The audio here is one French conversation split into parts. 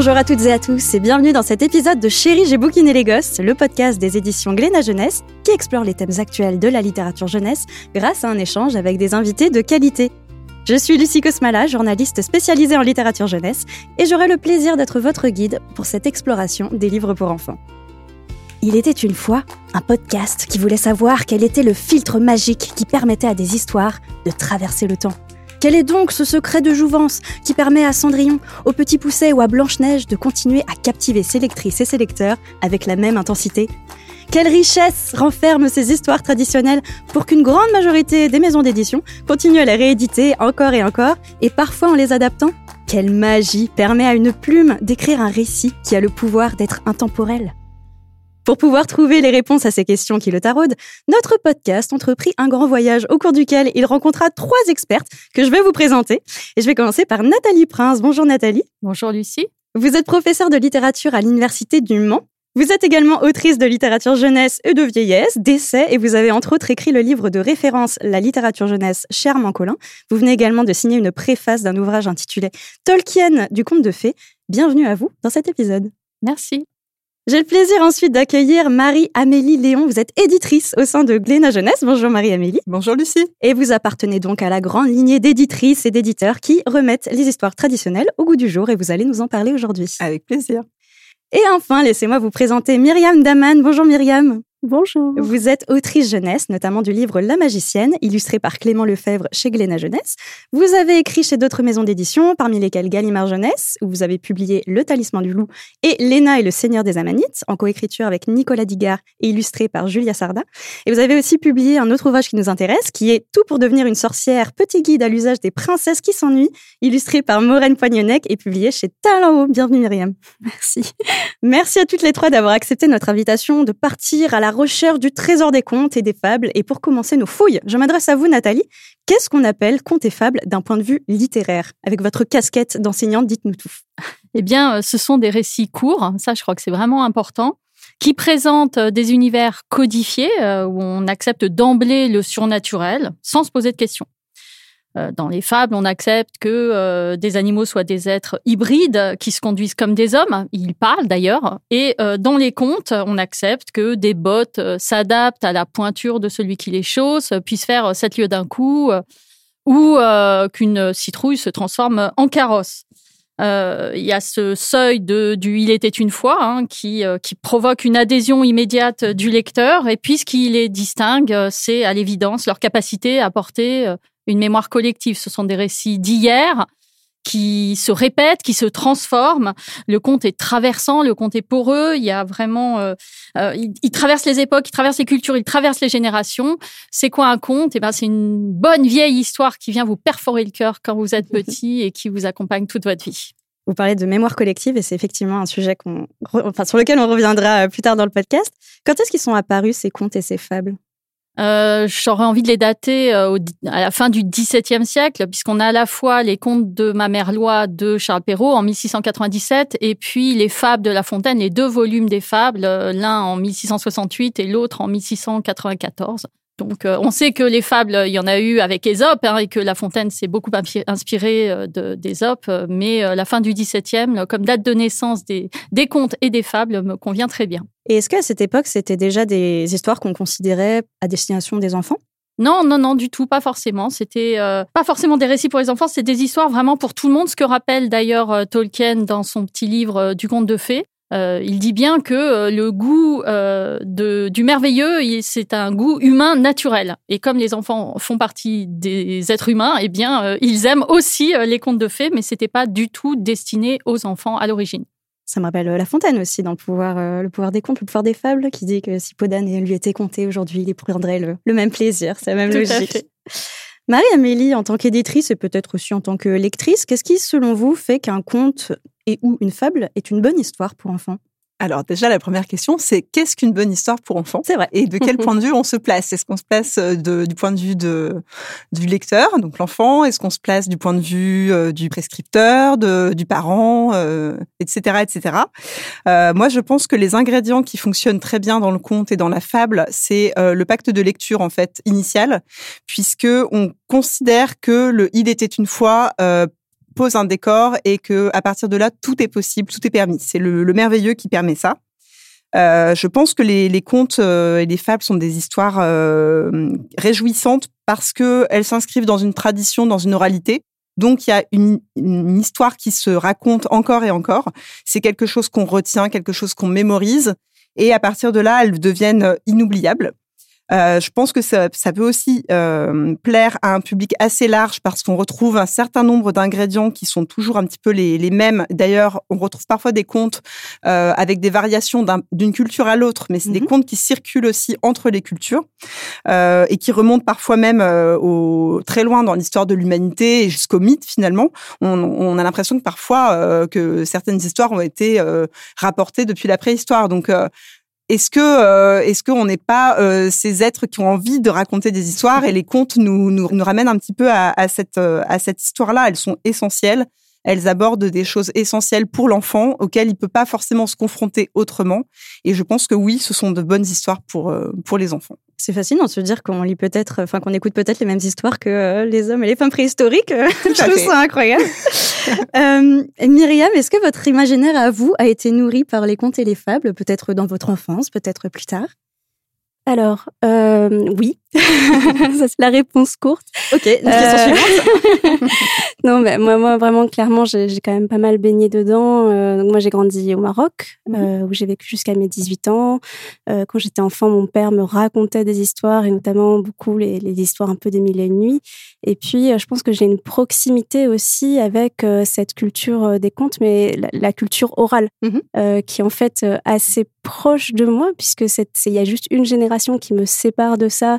Bonjour à toutes et à tous et bienvenue dans cet épisode de Chérie, j'ai bouquiné les gosses, le podcast des éditions Glénat Jeunesse qui explore les thèmes actuels de la littérature jeunesse grâce à un échange avec des invités de qualité. Je suis Lucie Cosmala, journaliste spécialisée en littérature jeunesse et j'aurai le plaisir d'être votre guide pour cette exploration des livres pour enfants. Il était une fois un podcast qui voulait savoir quel était le filtre magique qui permettait à des histoires de traverser le temps. Quel est donc ce secret de jouvence qui permet à Cendrillon, au Petit Pousset ou à Blanche-Neige de continuer à captiver ses lectrices et ses lecteurs avec la même intensité? Quelle richesse renferment ces histoires traditionnelles pour qu'une grande majorité des maisons d'édition continuent à les rééditer encore et encore, et parfois en les adaptant? Quelle magie permet à une plume d'écrire un récit qui a le pouvoir d'être intemporel? Pour pouvoir trouver les réponses à ces questions qui le taraudent, notre podcast entreprit un grand voyage au cours duquel il rencontra trois expertes que je vais vous présenter. Et je vais commencer par Nathalie Prince. Bonjour Nathalie. Bonjour Lucie. Vous êtes professeure de littérature à l'Université du Mans. Vous êtes également autrice de littérature jeunesse et de vieillesse, d'essais, et vous avez entre autres écrit le livre de référence La littérature jeunesse chez Armand Collin. Vous venez également de signer une préface d'un ouvrage intitulé Tolkien du conte de fées. Bienvenue à vous dans cet épisode. Merci. J'ai le plaisir ensuite d'accueillir Marie-Amélie Léon. Vous êtes éditrice au sein de Glénat Jeunesse. Bonjour Marie-Amélie. Bonjour Lucie. Et vous appartenez donc à la grande lignée d'éditrices et d'éditeurs qui remettent les histoires traditionnelles au goût du jour et vous allez nous en parler aujourd'hui. Avec plaisir. Et enfin, laissez-moi vous présenter Myriam Daman. Bonjour Myriam. Bonjour. Vous êtes autrice jeunesse, notamment du livre La magicienne, illustré par Clément Lefebvre chez Glénat Jeunesse. Vous avez écrit chez d'autres maisons d'édition, parmi lesquelles Gallimard Jeunesse, où vous avez publié Le Talisman du Loup et Léna et le Seigneur des Amanites, en coécriture avec Nicolas Digard et illustré par Julia Sarda. Et vous avez aussi publié un autre ouvrage qui nous intéresse, qui est Tout pour devenir une sorcière, petit guide à l'usage des princesses qui s'ennuient, illustré par Maureen Poignonnec et publié chez Talent Bienvenue Myriam. Merci. Merci à toutes les trois d'avoir accepté notre invitation de partir à la recherche du trésor des contes et des fables. Et pour commencer nos fouilles, je m'adresse à vous, Nathalie. Qu'est-ce qu'on appelle contes et fables d'un point de vue littéraire Avec votre casquette d'enseignante, dites-nous tout. Eh bien, euh, ce sont des récits courts, ça je crois que c'est vraiment important, qui présentent euh, des univers codifiés euh, où on accepte d'emblée le surnaturel sans se poser de questions. Euh, dans les fables, on accepte que euh, des animaux soient des êtres hybrides qui se conduisent comme des hommes. Ils parlent d'ailleurs. Et euh, dans les contes, on accepte que des bottes s'adaptent à la pointure de celui qui les chausse, puissent faire sept lieues d'un coup, ou qu'une citrouille se transforme en carrosse. Il y a ce seuil de, du Il était une fois hein, qui, qui provoque une adhésion immédiate du lecteur. Et puis ce qui les distingue, c'est à l'évidence leur capacité à porter une mémoire collective. Ce sont des récits d'hier qui se répètent, qui se transforment. Le conte est traversant, le conte est poreux. Il y a vraiment, euh, euh, il, traverse les époques, il traverse les cultures, il traverse les générations. C'est quoi un conte? Eh ben, c'est une bonne vieille histoire qui vient vous perforer le cœur quand vous êtes petit et qui vous accompagne toute votre vie. Vous parlez de mémoire collective et c'est effectivement un sujet qu'on, enfin, sur lequel on reviendra plus tard dans le podcast. Quand est-ce qu'ils sont apparus ces contes et ces fables? Euh, J'aurais envie de les dater euh, à la fin du XVIIe siècle, puisqu'on a à la fois les contes de ma mère Loi de Charles Perrault en 1697 et puis les fables de La Fontaine, les deux volumes des fables, euh, l'un en 1668 et l'autre en 1694. Donc, on sait que les fables, il y en a eu avec Ésope hein, et que La Fontaine s'est beaucoup inspirée d'Ésope, mais la fin du XVIIe, comme date de naissance des contes et des fables, me convient très bien. Et est-ce qu'à cette époque, c'était déjà des histoires qu'on considérait à destination des enfants? Non, non, non, du tout, pas forcément. C'était pas forcément des récits pour les enfants, c'est des histoires vraiment pour tout le monde. Ce que rappelle d'ailleurs Tolkien dans son petit livre du conte de fées. Euh, il dit bien que euh, le goût euh, du merveilleux, c'est un goût humain naturel. Et comme les enfants font partie des êtres humains, eh bien, ils aiment aussi les contes de fées, mais c'était pas du tout destiné aux enfants à l'origine. Ça me rappelle La Fontaine aussi dans le pouvoir, le pouvoir des contes, le pouvoir des fables, qui dit que si Podane lui était conté aujourd'hui, il prendrait le, le même plaisir. C'est la même logique. Marie-Amélie, en tant qu'éditrice et peut-être aussi en tant que lectrice, qu'est-ce qui, selon vous, fait qu'un conte et ou une fable est une bonne histoire pour enfants? Alors déjà, la première question, c'est qu'est-ce qu'une bonne histoire pour enfants? C'est vrai. Et de quel point de vue on se place? Est-ce qu'on se place euh, du point de vue de, du lecteur, donc l'enfant? Est-ce qu'on se place du point de vue euh, du prescripteur, de, du parent, etc., euh, etc. moi, je pense que les ingrédients qui fonctionnent très bien dans le conte et dans la fable, c'est le pacte de lecture en fait initial, puisque on considère que le il était une fois pose un décor et que à partir de là, tout est possible, tout est permis. C'est le, le merveilleux qui permet ça. Euh, je pense que les, les contes euh, et les fables sont des histoires euh, réjouissantes parce que elles s'inscrivent dans une tradition, dans une oralité. Donc il y a une, une histoire qui se raconte encore et encore. C'est quelque chose qu'on retient, quelque chose qu'on mémorise, et à partir de là, elles deviennent inoubliables. Euh, je pense que ça, ça peut aussi euh, plaire à un public assez large parce qu'on retrouve un certain nombre d'ingrédients qui sont toujours un petit peu les, les mêmes. D'ailleurs, on retrouve parfois des contes euh, avec des variations d'une culture à l'autre, mais c'est des Mhm. contes qui circulent aussi entre les cultures et qui remontent parfois même au, très loin dans l'histoire de l'humanité et jusqu'au mythe finalement. On, on a l'impression que parfois que certaines histoires ont été rapportées depuis la préhistoire. Donc est-ce que euh, est-ce qu'on n'est pas euh, ces êtres qui ont envie de raconter des histoires et les contes nous nous, nous ramènent un petit peu à, à cette euh, à cette histoire-là? Elles sont essentielles. Elles abordent des choses essentielles pour l'enfant auxquelles il peut pas forcément se confronter autrement. Et je pense que oui, ce sont de bonnes histoires pour euh, pour les enfants. C'est fascinant de se dire qu'on lit peut-être, enfin qu'on écoute peut-être les mêmes histoires que euh, les hommes et les femmes préhistoriques. Je trouve ça incroyable. euh, Myriam, est-ce que votre imaginaire à vous a été nourri par les contes et les fables, peut-être dans votre enfance, peut-être plus tard? Alors, euh, oui. Ça, c'est la réponse courte. Ok, une question Euh, suivante. non, mais moi, moi, vraiment, clairement, j'ai quand même pas mal baigné dedans. Euh, donc, moi, j'ai grandi au Maroc, Mhm. euh, où j'ai vécu jusqu'à mes 18 ans. Euh, quand j'étais enfant, mon père me racontait des histoires, et notamment beaucoup les, les histoires un peu des mille et une nuits. Et puis, je pense que j'ai une proximité aussi avec cette culture des contes, mais la, la culture orale, Mhm. qui est en fait assez proche de moi, puisque il y a juste une génération qui me sépare de ça.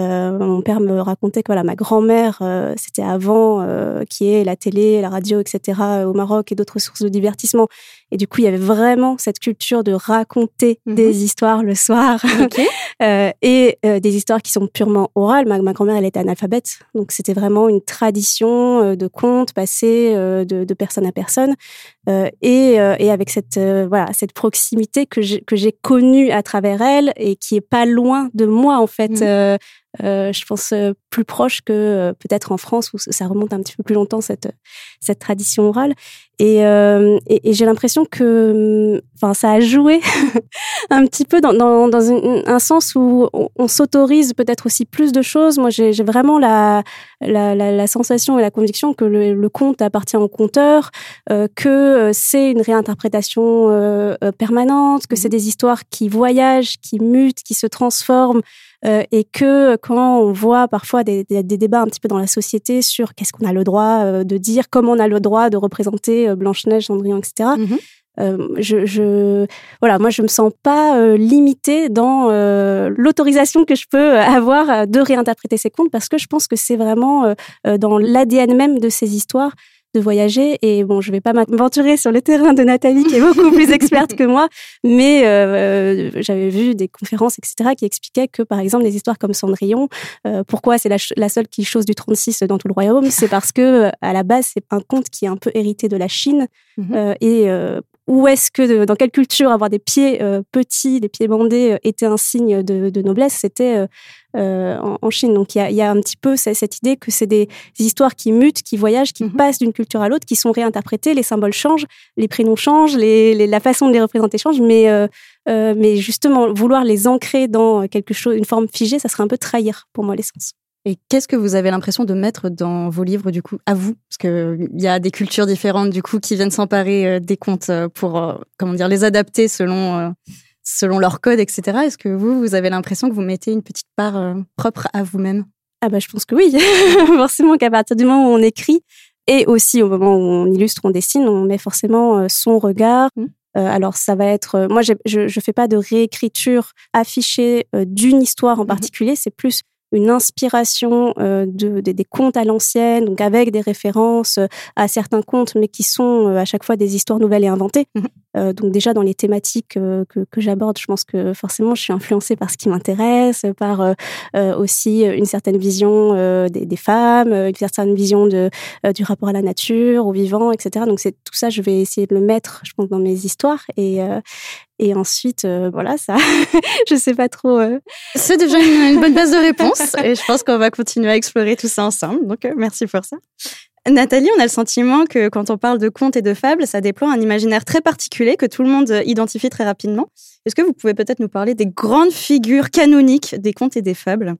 mon père me racontait que voilà, ma grand-mère, euh, c'était avant euh, qui est la télé, la radio, etc. euh, au Maroc et d'autres sources de divertissement. Et du coup, il y avait vraiment cette culture de raconter Mhm. des histoires le soir euh, et euh, des histoires qui sont purement orales. Ma, ma grand-mère, elle était analphabète, donc c'était vraiment une tradition euh, de contes passés euh, de, de personne à personne, Euh, et, euh, et avec cette euh, voilà cette proximité que j'ai que j'ai connue à travers elle et qui est pas loin de moi en fait. Mhm. Euh, je pense euh, plus proche que euh, peut-être en France où ça remonte un petit peu plus longtemps cette tradition orale et, euh, et, et j'ai l'impression que enfin ça a joué un petit peu dans, dans, dans une- un sens où on, on s'autorise peut-être aussi plus de choses. Moi, j'ai vraiment la, la, la, la sensation et la conviction que le, le conte appartient au conteur, euh, que euh, c'est une réinterprétation euh, permanente, que c'est des histoires qui voyagent, qui mutent, qui se transforment. euh, et que quand on voit parfois des, des, des débats un petit peu dans la société sur qu'est-ce qu'on a le droit de dire, comment on a le droit de représenter euh, Blanche-Neige, Cendrillon, etc., Mhm. euh, je, je, voilà, moi je me sens pas euh, limitée dans euh, l'autorisation que je peux avoir de réinterpréter ces contes parce que je pense que c'est vraiment dans l'ADN même de ces histoires de voyager et bon je vais pas m'aventurer sur le terrain de Nathalie qui est beaucoup plus experte que moi mais euh, j'avais vu des conférences etc qui expliquaient que par exemple des histoires comme Cendrillon euh, pourquoi c'est la, seule qui chose du 36 dans tout le royaume c'est parce que euh, à la base c'est un conte qui est un peu hérité de la Chine Mhm. euh, et où est-ce que, dans quelle culture, avoir des pieds euh, petits, des pieds bandés, euh, était un signe de, de noblesse? C'était euh, en, en Chine. Donc il y a, il y a un petit peu ce- cette idée que c'est des histoires qui mutent, qui voyagent, qui Mhm. passent d'une culture à l'autre, qui sont réinterprétées, les symboles changent, les prénoms changent, les, les- la façon de les représenter change, mais, euh, mais justement, vouloir les ancrer dans quelque chose, une forme figée, ça serait un peu trahir pour moi l'essence. Et qu'est-ce que vous avez l'impression de mettre dans vos livres, du coup, à vous? Parce qu'il y a des cultures différentes, du coup, qui viennent s'emparer euh, des contes euh, pour, euh, comment dire, les adapter selon, selon leur code, etc. Est-ce que vous, vous avez l'impression que vous mettez une petite part propre à vous-même? Ah bah je pense que oui, forcément qu'à partir du moment où on écrit et aussi au moment où on illustre, on dessine, on met forcément son regard. Mm. Euh, alors ça va être, moi je je fais pas de réécriture affichée d'une histoire en Mhm. particulier, c'est plus une inspiration euh, de, de- des contes à l'ancienne, donc avec des références euh, à certains contes, mais qui sont euh, à chaque fois des histoires nouvelles et inventées. Mhm. Euh, donc déjà dans les thématiques euh, que, que j'aborde, je pense que forcément je suis influencée par ce qui m'intéresse, par euh, aussi une certaine vision des, des femmes, une certaine vision de, du rapport à la nature, au vivant, etc. Donc c'est tout ça, je vais essayer de le mettre, je pense, dans mes histoires et et ensuite, euh, voilà, ça, je sais pas trop. euh, C'est déjà une, une bonne base de réponse et je pense qu'on va continuer à explorer tout ça ensemble. Donc, euh, merci pour ça. Nathalie, on a le sentiment que quand on parle de contes et de fables, ça déploie un imaginaire très particulier que tout le monde identifie très rapidement. Est-ce que vous pouvez peut-être nous parler des grandes figures canoniques des contes et des fables?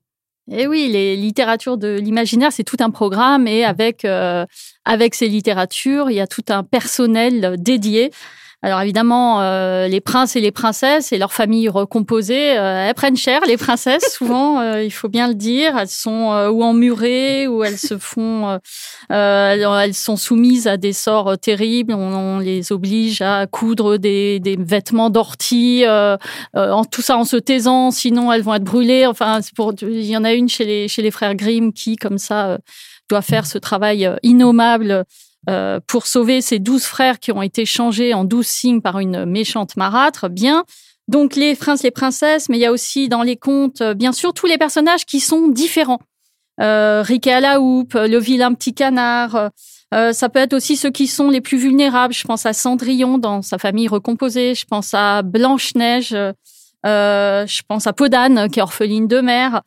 Eh oui, les littératures de l'imaginaire, c'est tout un programme et avec, euh, avec ces littératures, il y a tout un personnel dédié. Alors évidemment, euh, les princes et les princesses et leurs familles recomposées, euh, elles prennent cher, les princesses, souvent, euh, il faut bien le dire. Elles sont ou emmurées, ou elles se font... elles sont soumises à des sorts terribles. On, les oblige à coudre des, des vêtements d'ortie, en tout ça en se taisant, sinon elles vont être brûlées. Enfin, pour, il y en a une chez les, chez les frères Grimm qui, comme ça, doit faire ce travail innommable euh, pour sauver ces douze frères qui ont été changés en douze signes par une méchante marâtre, bien. Donc les princes, les princesses, mais il y a aussi dans les contes, euh, bien sûr, tous les personnages qui sont différents. Euh, Riquet à la houppe, le vilain petit canard. Euh, ça peut être aussi ceux qui sont les plus vulnérables. Je pense à Cendrillon dans sa famille recomposée. Je pense à Blanche Neige. Euh, je pense à Podane qui est orpheline de mère.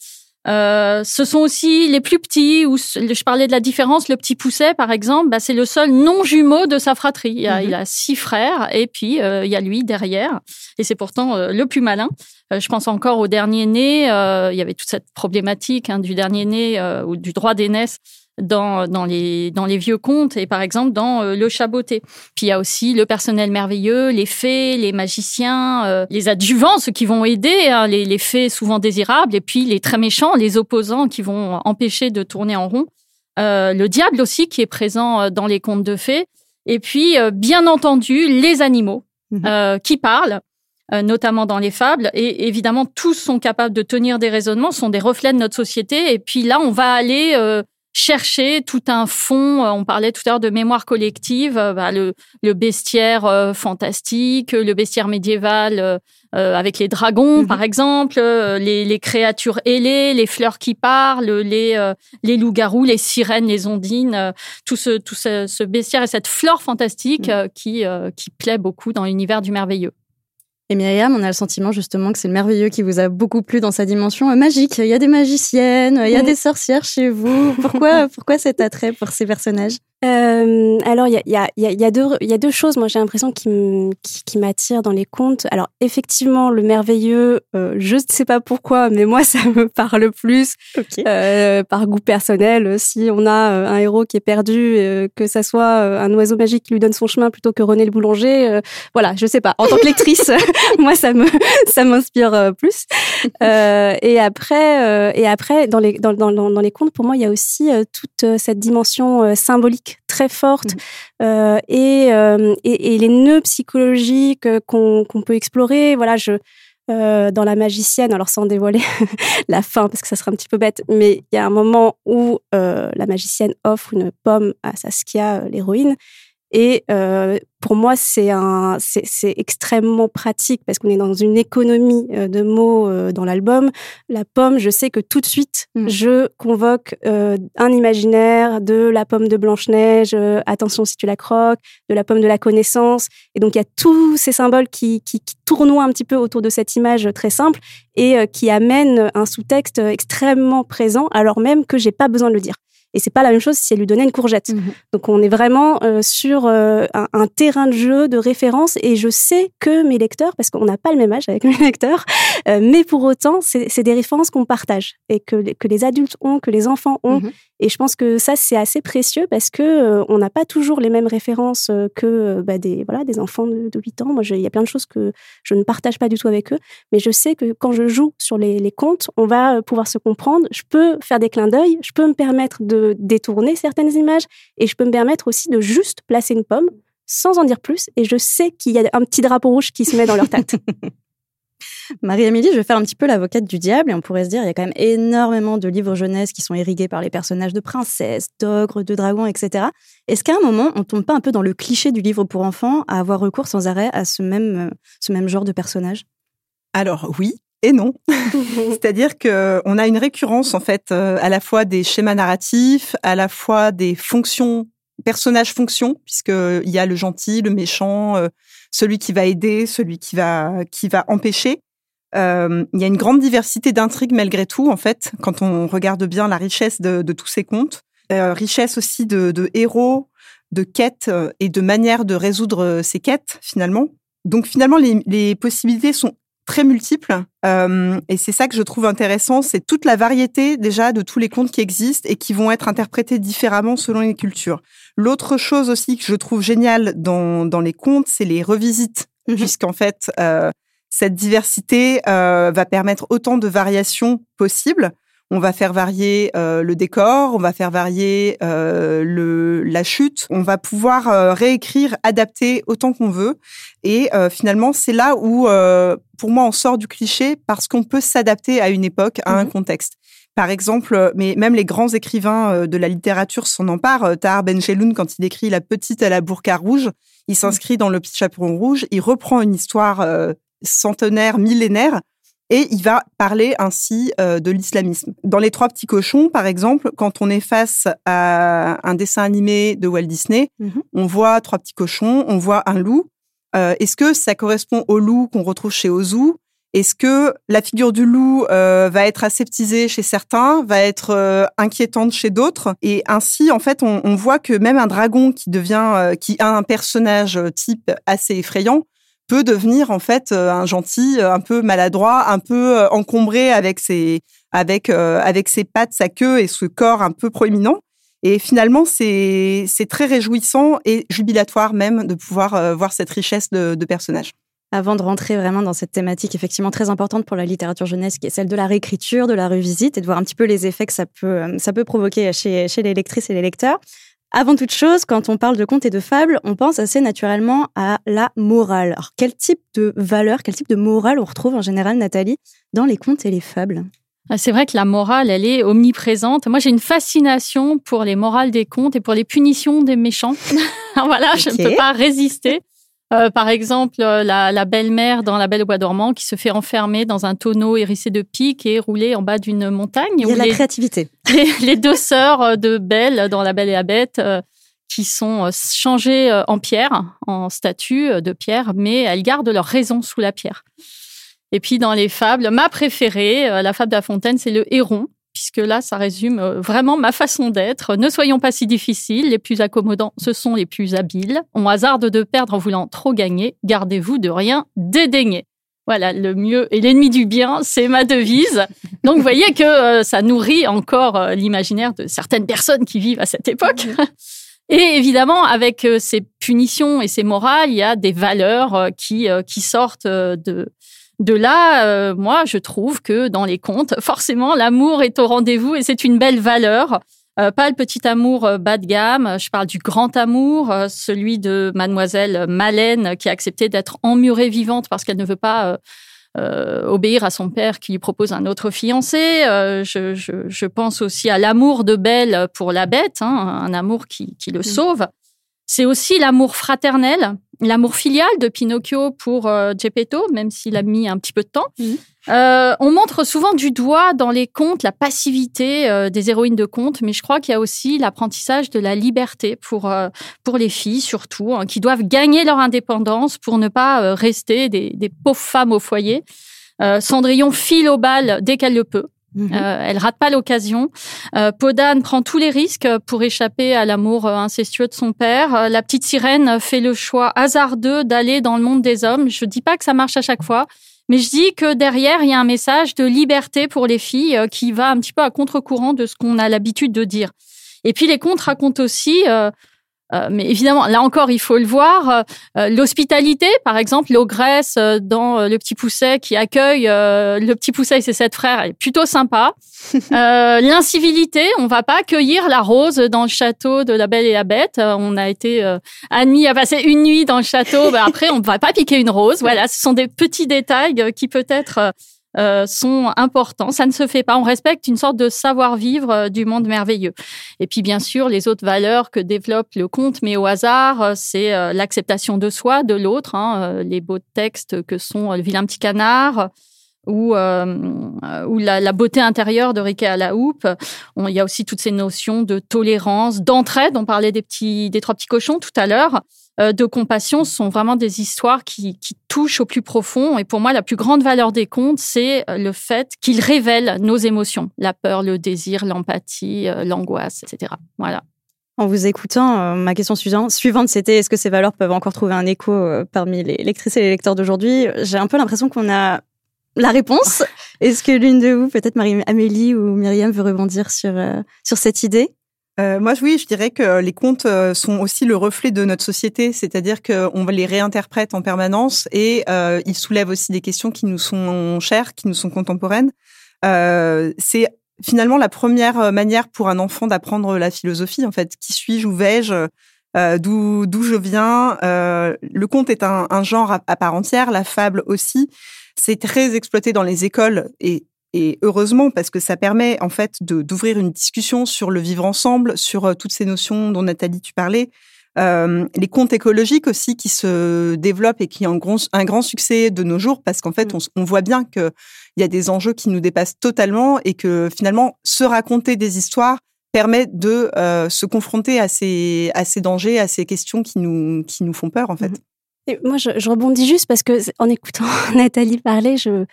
Euh, ce sont aussi les plus petits, où je parlais de la différence, le petit Pousset par exemple, bah, c'est le seul non-jumeau de sa fratrie. Il, a, mhm. six frères et puis euh, il y a lui derrière. Et c'est pourtant euh, le plus malin. je pense encore au dernier né, il y avait toute cette problématique hein, du dernier né ou du droit d'aînesse dans, dans, les, dans les vieux contes et par exemple dans euh, Le Chaboté. Puis il y a aussi le personnel merveilleux, les fées, les magiciens, euh, les adjuvants, ceux qui vont aider, hein, les, les fées souvent désirables, et puis les très méchants, les opposants qui vont empêcher de tourner en rond. Euh, le diable aussi qui est présent dans les contes de fées. Et puis, bien entendu, les animaux mhm. qui parlent. notamment dans les fables. Et évidemment, tous sont capables de tenir des raisonnements, sont des reflets de notre société. Et puis là, on va aller chercher tout un fond. Euh, on parlait tout à l'heure de mémoire collective, euh, bah, le, bestiaire euh, fantastique, le bestiaire médiéval avec les dragons, mhm. par exemple, les, créatures ailées, les fleurs qui parlent, les, les loups-garous, les sirènes, les ondines, tout ce, tout ce, bestiaire et cette flore fantastique mhm. qui, qui plaît beaucoup dans l'univers du merveilleux. Et Myriam, on a le sentiment justement que c'est le merveilleux qui vous a beaucoup plu dans sa dimension euh, magique. Il y a des magiciennes, il y a des sorcières chez vous. Pourquoi, pourquoi cet attrait pour ces personnages? Euh, alors, il y a, y, a, y, a deux, y a deux choses, moi, j'ai l'impression, qui, qui, m'attirent dans les contes. Alors, effectivement, le merveilleux, euh, je ne sais pas pourquoi, mais moi, ça me parle plus euh, par goût personnel. Si on a euh, un héros qui est perdu, euh, que ça soit un oiseau magique qui lui donne son chemin plutôt que René le boulanger, voilà, je sais pas. En tant que lectrice, moi, ça me ça m'inspire plus. et après, et après, dans les dans, dans, dans les contes, pour moi, il y a aussi toute cette dimension symbolique très forte mmh. euh, euh, et, et, les nœuds psychologiques qu'on peut explorer. Voilà, je euh, dans la magicienne, alors sans dévoiler la fin parce que ça serait un petit peu bête, mais il y a un moment où la magicienne offre une pomme à Saskia, l'héroïne, et euh, pour moi, c'est un, c'est extrêmement pratique parce qu'on est dans une économie euh, de mots euh, dans l'album. La pomme, je sais que tout de suite, mm. je convoque euh, un imaginaire de la pomme de Blanche Neige. attention si tu la croques, de la pomme de la connaissance. Et donc il y a tous ces symboles qui, qui, qui tournoient un petit peu autour de cette image très simple et qui amènent un sous-texte extrêmement présent, alors même que j'ai pas besoin de le dire. Et c'est pas la même chose si elle lui donnait une courgette. Mhm. Donc on est vraiment euh, sur euh, un, terrain de jeu de référence et je sais que mes lecteurs, parce qu'on n'a pas le même âge avec mes lecteurs, euh, mais pour autant c'est des références qu'on partage et que, que les adultes ont, que les enfants ont. Mhm. Et je pense que ça c'est assez précieux parce que on n'a pas toujours les mêmes références que bah, des voilà des enfants de, 8 ans. Moi il y a plein de choses que je ne partage pas du tout avec eux, mais je sais que quand je joue sur les, les contes, on va pouvoir se comprendre. Je peux faire des clins d'œil, je peux me permettre de détourner certaines images et je peux me permettre aussi de juste placer une pomme sans en dire plus et je sais qu'il y a un petit drapeau rouge qui se met dans leur tête. Marie-Amélie, je vais faire un petit peu l'avocate du diable et on pourrait se dire il y a quand même énormément de livres jeunesse qui sont irrigués par les personnages de princesses, d'ogres, de dragons, etc. Est-ce qu'à un moment, on tombe pas un peu dans le cliché du livre pour enfants à avoir recours sans arrêt à ce même, ce même genre de personnage Alors oui, et non. C'est-à-dire que on a une récurrence en fait euh, à la fois des schémas narratifs, à la fois des fonctions personnages fonctions puisque il y a le gentil, le méchant, euh, celui qui va aider, celui qui va qui va empêcher. Euh, il y a une grande diversité d'intrigues malgré tout en fait quand on regarde bien la richesse de, de tous ces contes. richesse aussi de, de héros, de quêtes et de manières de résoudre ces quêtes finalement. Donc finalement, les, les possibilités sont très multiples. Euh, et c'est ça que je trouve intéressant, c'est toute la variété déjà de tous les contes qui existent et qui vont être interprétés différemment selon les cultures. L'autre chose aussi que je trouve géniale dans, dans les contes, c'est les revisites, mhm. puisqu'en fait, euh, cette diversité euh, va permettre autant de variations possibles on va faire varier euh, le décor, on va faire varier euh, le, la chute, on va pouvoir réécrire, adapter autant qu'on veut. Et finalement, c'est là où, pour moi, on sort du cliché parce qu'on peut s'adapter à une époque, à un mmh contexte. Par exemple, mais même les grands écrivains de la littérature s'en emparent. Tahar Benjeloun, quand il écrit La petite à la burqa rouge, il mmh. s'inscrit dans Le petit chaperon rouge, il reprend une histoire centenaire, millénaire, et il va parler ainsi euh, de l'islamisme. Dans Les Trois Petits Cochons, par exemple, quand on est face à un dessin animé de Walt Disney, mhm. on voit Trois Petits Cochons, on voit un loup. Euh, Est-ce que ça correspond au loup qu'on retrouve chez Ozu? Est-ce que la figure du loup euh, va être aseptisée chez certains, va être inquiétante chez d'autres? Et ainsi, en fait, on, on, voit que même un dragon qui devient, qui a un personnage type assez effrayant, peut devenir en fait euh, un gentil, euh, un peu maladroit, un peu euh, encombré avec ses avec avec ses pattes, sa queue et ce corps un peu proéminent. Et finalement, c'est très réjouissant et jubilatoire même de pouvoir voir cette richesse de, de personnages avant de rentrer vraiment dans cette thématique effectivement très importante pour la littérature jeunesse, qui est celle de la réécriture, de la revisite, et de voir un petit peu les effets que ça peut, ça peut provoquer chez, chez les lectrices et les lecteurs. Avant toute chose, quand on parle de contes et de fables, on pense assez naturellement à la morale. Alors, quel type de valeur, quel type de morale on retrouve en général, Nathalie, dans les contes et les fables? Ah, c'est vrai que la morale, elle est omniprésente. Moi, j'ai une fascination pour les morales des contes et pour les punitions des méchants. voilà, je ne peux pas résister. Euh, par exemple, euh, la, belle-mère dans La Belle au Bois dormant qui se fait enfermer dans un tonneau hérissé de pics et rouler en bas d'une montagne. Il y a la créativité. Les, deux sœurs de Belle dans La Belle et la Bête euh, qui sont changées en pierre, en statue de pierre, mais elles gardent leur raison sous la pierre. Et puis dans les fables, ma préférée, la fable de La Fontaine, c'est le héron puisque là, ça résume euh, vraiment ma façon d'être. Ne soyons pas si difficiles, les plus accommodants, ce sont les plus habiles. On hasarde de perdre en voulant trop gagner, gardez-vous de rien dédaigner. Voilà, le mieux et l'ennemi du bien, c'est ma devise. Donc, vous voyez que euh, ça nourrit encore euh, l'imaginaire de certaines personnes qui vivent à cette époque. Et évidemment, avec ces punitions et ces morales, il y a des valeurs qui, qui sortent de, de là, euh, moi, je trouve que dans les contes, forcément, l'amour est au rendez-vous et c'est une belle valeur. Euh, pas le petit amour euh, bas de gamme, je parle du grand amour, celui de mademoiselle Malène qui a accepté d'être emmurée vivante parce qu'elle ne veut pas obéir à son père qui lui propose un autre fiancé. Je, pense aussi à l'amour de Belle pour la bête, hein, un amour qui, qui le sauve. C'est aussi l'amour fraternel, l'amour filial de Pinocchio pour euh, Geppetto, même s'il a mis un petit peu de temps. Mhm. Euh, on montre souvent du doigt dans les contes la passivité euh, des héroïnes de contes, mais je crois qu'il y a aussi l'apprentissage de la liberté pour euh, pour les filles surtout, hein, qui doivent gagner leur indépendance pour ne pas rester des, des, pauvres femmes au foyer. Cendrillon file au bal dès qu'elle le peut. Mhm. Euh, elle rate pas l'occasion. Euh, Podane prend tous les risques pour échapper à l'amour euh, incestueux de son père. Euh, la petite sirène fait le choix hasardeux d'aller dans le monde des hommes. Je dis pas que ça marche à chaque fois, mais je dis que derrière il y a un message de liberté pour les filles qui va un petit peu à contre-courant de ce qu'on a l'habitude de dire. Et puis les contes racontent aussi euh, mais évidemment, là encore, il faut le voir. Euh, euh, l'hospitalité, par exemple, l'ogresse dans Le Petit Pousset qui accueille le Petit Pousset et ses sept frères est plutôt sympa. L'incivilité, on va pas accueillir la rose dans le château de la Belle et la Bête. on a été admis à passer une nuit dans le château. Ben après, on ne va pas piquer une rose. Voilà, ce sont des petits détails qui peut-être euh, sont importants. Ça ne se fait pas. On respecte une sorte de savoir-vivre euh, du monde merveilleux. Et puis, bien sûr, les autres valeurs que développe le conte, mais au hasard, euh, c'est l'acceptation de soi, de l'autre, hein, les beaux textes que sont Le vilain petit canard ou ou la, la, beauté intérieure de Riquet à la houppe. il y a aussi toutes ces notions de tolérance, d'entraide. On parlait des petits, des trois petits cochons tout à l'heure. Euh, de compassion sont vraiment des histoires qui, qui, touchent au plus profond. Et pour moi, la plus grande valeur des contes, c'est euh, le fait qu'ils révèlent nos émotions, la peur, le désir, l'empathie, euh, l'angoisse, etc. Voilà. En vous écoutant, ma question suivante, c'était est-ce que ces valeurs peuvent encore trouver un écho parmi les lectrices et les lecteurs d'aujourd'hui? J'ai un peu l'impression qu'on a la réponse. Est-ce que l'une de vous, peut-être Marie-Amélie ou Myriam, veut rebondir sur, sur cette idée? Euh, moi, oui, je dirais que les contes euh, sont aussi le reflet de notre société, c'est-à-dire qu'on les réinterprète en permanence et euh, ils soulèvent aussi des questions qui nous sont chères, qui nous sont contemporaines. Euh, c'est finalement la première manière pour un enfant d'apprendre la philosophie. En fait, qui suis-je, où vais-je, d'où d'où je viens? le conte est un, un genre à, à, part entière, la fable aussi. C'est très exploité dans les écoles et et heureusement, parce que ça permet en fait d'ouvrir une discussion sur le vivre ensemble, sur euh, toutes ces notions dont Nathalie tu parlais, euh, les contes écologiques aussi qui se développent et qui ont un grand, un grand succès de nos jours, parce qu'en fait, mmh. on, on, voit bien qu'il y a des enjeux qui nous dépassent totalement et que finalement, se raconter des histoires permet de euh, se confronter à ces, à ces dangers, à ces questions qui nous, qui nous font peur en fait. Moi, je, rebondis juste parce que en écoutant Nathalie parler, je,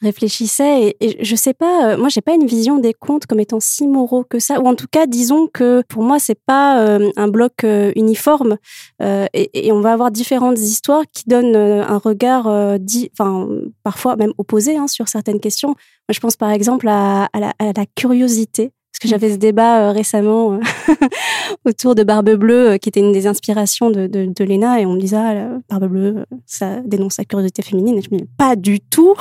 réfléchissais et, et, je sais pas. Euh, moi, j'ai pas une vision des contes comme étant si moraux que ça, ou en tout cas, disons que pour moi, c'est pas euh, un bloc euh, uniforme et, et, on va avoir différentes histoires qui donnent un regard, enfin, parfois même opposé hein, sur certaines questions. Moi, je pense par exemple à la curiosité parce que j'avais ce débat euh, récemment euh, autour de Barbe Bleue, euh, qui était une des inspirations de, de, de Léna, et on me disait, ah, Barbe Bleue, ça dénonce la curiosité féminine. Et je me dis, pas du tout.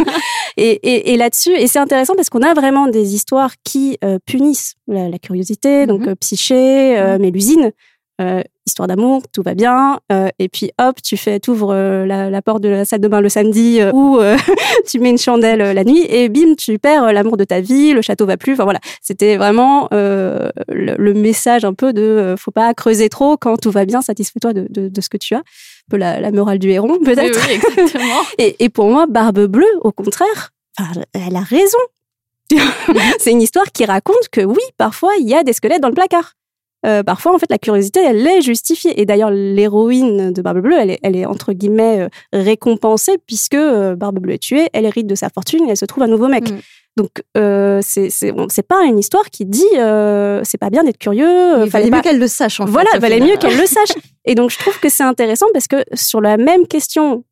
et, et, et là-dessus, et c'est intéressant parce qu'on a vraiment des histoires qui punissent la, la curiosité, donc mm-hmm. Psyché. Mélusine, euh, histoire d'amour, tout va bien. Euh, et puis hop, tu fais, t'ouvres euh, la, la, porte de la salle de bain le samedi ou tu mets une chandelle la nuit et bim, tu perds l'amour de ta vie, le château va plus. Enfin voilà, c'était vraiment le, le, message un peu de faut pas creuser trop quand tout va bien, satisfais-toi de, de, de, ce que tu as. Un peu la, la morale du héron peut-être. Oui, exactement. et, et pour moi, Barbe Bleue, au contraire, elle a raison. c'est une histoire qui raconte que oui, parfois il y a des squelettes dans le placard. Euh, parfois, en fait, la curiosité, elle est justifiée. Et d'ailleurs, l'héroïne de Barbe Bleue, elle est, elle est entre guillemets euh, récompensée puisque euh, Barbe Bleue est tuée, elle hérite de sa fortune et elle se trouve un nouveau mec. Mm. Donc, euh, c'est bon, pas une histoire qui dit euh, c'est pas bien d'être curieux. Il fallait mieux qu'elle le sache. En voilà, il valait mieux qu'elle le sache. Et donc, je trouve que c'est intéressant parce que sur la même question,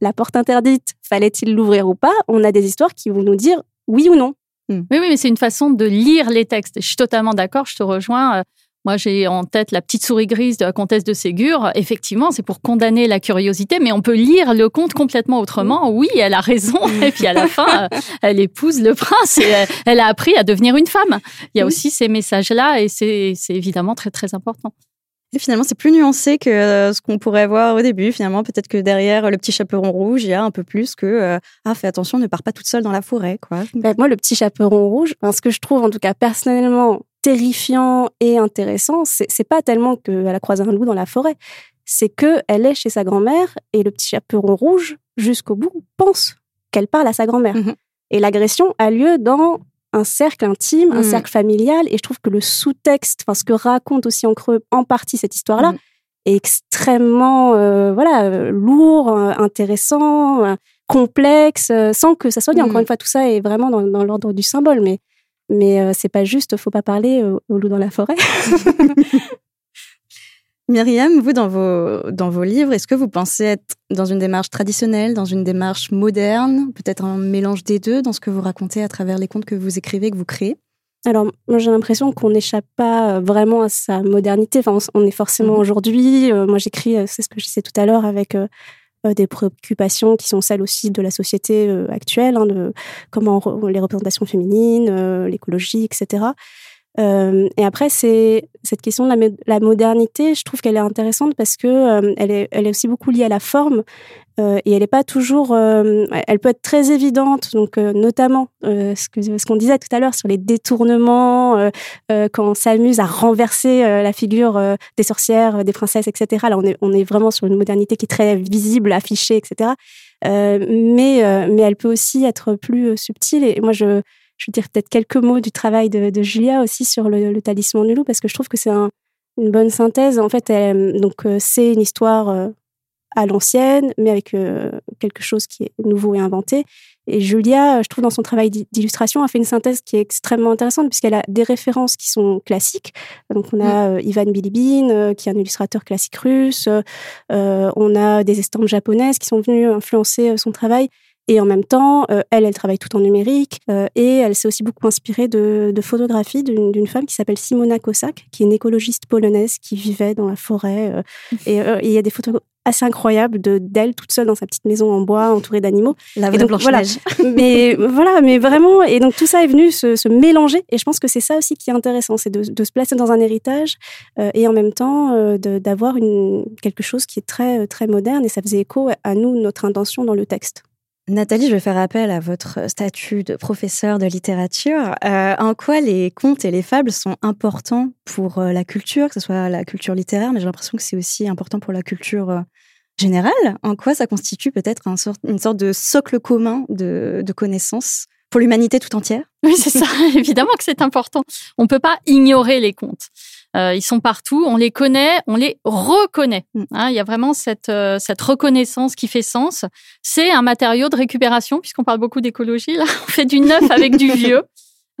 la porte interdite, fallait-il l'ouvrir ou pas On a des histoires qui vont nous dire oui ou non. Oui, oui, mais c'est une façon de lire les textes. Je suis totalement d'accord, je te rejoins. Moi, j'ai en tête la petite souris grise de la comtesse de Ségur. Effectivement, c'est pour condamner la curiosité, mais on peut lire le conte complètement autrement. Oui, elle a raison. Et puis à la fin, elle épouse le prince et elle a appris à devenir une femme. Il y a aussi ces messages-là et c'est évidemment très, très important. Et finalement, c'est plus nuancé que euh, ce qu'on pourrait voir au début. Finalement, peut-être que derrière le petit chaperon rouge, il y a un peu plus que euh, ah, fais attention, ne pars pas toute seule dans la forêt, quoi. Ben, moi, le petit chaperon rouge, ce que je trouve, en tout cas personnellement, terrifiant et intéressant, c'est pas tellement qu'elle a croisé un loup dans la forêt, c'est que elle est chez sa grand-mère et le petit chaperon rouge, jusqu'au bout, pense qu'elle parle à sa grand-mère. Mhm. Et l'agression a lieu dans un cercle intime, un mhm. cercle familial, et je trouve que le sous-texte, enfin ce que raconte aussi en creux en partie cette histoire-là, mhm. est extrêmement euh, voilà euh, lourd, euh, intéressant, complexe, sans que ça soit dit. Encore une fois, tout ça est vraiment dans, dans l'ordre du symbole, mais mais euh, c'est pas juste, faut pas parler au, loup dans la forêt. Myriam, vous, dans vos, dans vos livres, est-ce que vous pensez être dans une démarche traditionnelle, dans une démarche moderne, peut-être un mélange des deux dans ce que vous racontez à travers les contes que vous écrivez, que vous créez? Alors, moi, j'ai l'impression qu'on n'échappe pas euh, vraiment à sa modernité. Enfin, on est forcément mmh aujourd'hui. Euh, moi, j'écris, c'est ce que je disais tout à l'heure, avec euh, des préoccupations qui sont celles aussi de la société euh, actuelle, hein, comment les représentations féminines, euh, l'écologie, etc. Euh, et après, c'est cette question de la, modernité. Je trouve qu'elle est intéressante parce que euh, elle, est, aussi beaucoup liée à la forme euh, et elle n'est pas toujours. Euh, elle peut être très évidente. Donc, notamment ce qu'on disait tout à l'heure sur les détournements, quand on s'amuse à renverser la figure des sorcières, des princesses, etc. Là, on est on est vraiment sur une modernité qui est très visible, affichée, etc. mais mais elle peut aussi être plus subtile. Et moi, je je veux dire peut-être quelques mots du travail de, de Julia aussi sur le, le, talisman du loup parce que je trouve que c'est un, une bonne synthèse. En fait, elle, donc c'est une histoire euh, à l'ancienne, mais avec euh, quelque chose qui est nouveau et inventé. Et Julia, je trouve dans son travail d'illustration, a fait une synthèse qui est extrêmement intéressante puisqu'elle a des références qui sont classiques. Donc on a euh, Ivan Bilibin, euh, qui est un illustrateur classique russe. on a des estampes japonaises qui sont venues influencer son travail. Et en même temps, euh, elle, elle travaille tout en numérique euh, et elle s'est aussi beaucoup inspirée de, de photographies d'une femme qui s'appelle Simona Kosak, qui est une écologiste polonaise qui vivait dans la forêt. Euh, et il y a des photos assez incroyables de d'elle toute seule dans sa petite maison en bois entourée d'animaux. La vraie blanche voilà. mais voilà, mais vraiment, et donc tout ça est venu se, se mélanger. Et je pense que c'est ça aussi qui est intéressant, c'est de, de, se placer dans un héritage euh, et en même temps euh, d'avoir quelque chose qui est très très moderne. Et ça faisait écho à nous, notre intention dans le texte. Nathalie, je vais faire appel à votre statut de professeur de littérature. Euh, en quoi les contes et les fables sont importants pour euh, la culture, que ce soit la culture littéraire, mais j'ai l'impression que c'est aussi important pour la culture euh, générale? En quoi ça constitue peut-être une sorte de socle commun de, de connaissances pour l'humanité tout entière? Oui, c'est ça. Évidemment que c'est important. On ne peut pas ignorer les contes. Euh, ils sont partout, on les connaît, on les reconnaît. Mm. Hein, il y a vraiment cette, euh, cette reconnaissance qui fait sens. C'est un matériau de récupération, puisqu'on parle beaucoup d'écologie. Là, on fait du neuf avec du vieux.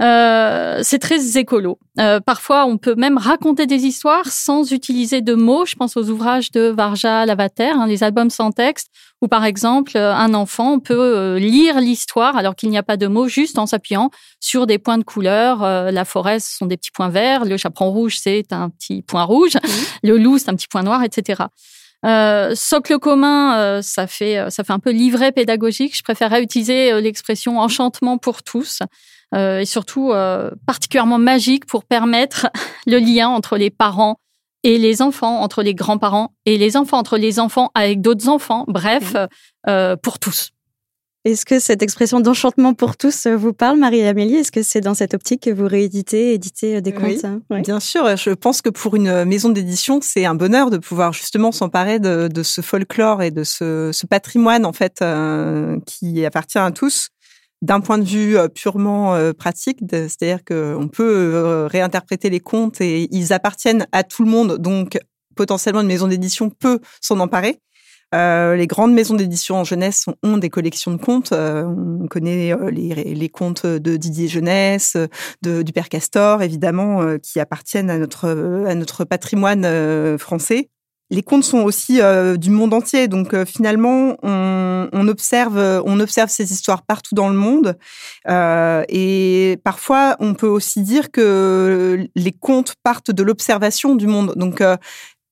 Euh, c'est très écolo. Euh, parfois, on peut même raconter des histoires sans utiliser de mots. Je pense aux ouvrages de Varja Lavater, hein, les albums sans texte, où par exemple, euh, un enfant peut euh, lire l'histoire alors qu'il n'y a pas de mots, juste en s'appuyant sur des points de couleur. la forêt, ce sont des petits points verts. Le chaperon rouge, c'est un petit point rouge. Le loup, c'est un petit point noir, etc. Euh, socle commun, ça fait ça fait un peu livret pédagogique. Je préférerais utiliser l'expression enchantement pour tous. Euh, et surtout euh, particulièrement magique pour permettre le lien entre les parents et les enfants, entre les grands-parents et les enfants, entre les enfants avec d'autres enfants, bref, euh, pour tous. Est-ce que cette expression d'enchantement pour tous vous parle, Marie-Amélie? Est-ce que c'est dans cette optique que vous rééditez, éditez des contes hein? Oui, Bien sûr, je pense que pour une maison d'édition, c'est un bonheur de pouvoir justement s'emparer de, de, ce folklore et de ce, ce patrimoine en fait euh, qui appartient à tous d'un point de vue euh, purement euh, pratique, c'est-à-dire qu'on peut euh, réinterpréter les contes et ils appartiennent à tout le monde, donc potentiellement une maison d'édition peut s'en emparer. Les grandes maisons d'édition en jeunesse ont des collections de contes. on connaît les, les, contes de Didier Jeunesse, du Père Castor, évidemment, qui appartiennent à notre, à notre patrimoine français les contes sont aussi euh, du monde entier, donc euh, finalement on, observe, on observe ces histoires partout dans le monde, euh, et parfois on peut aussi dire que les contes partent de l'observation du monde. Donc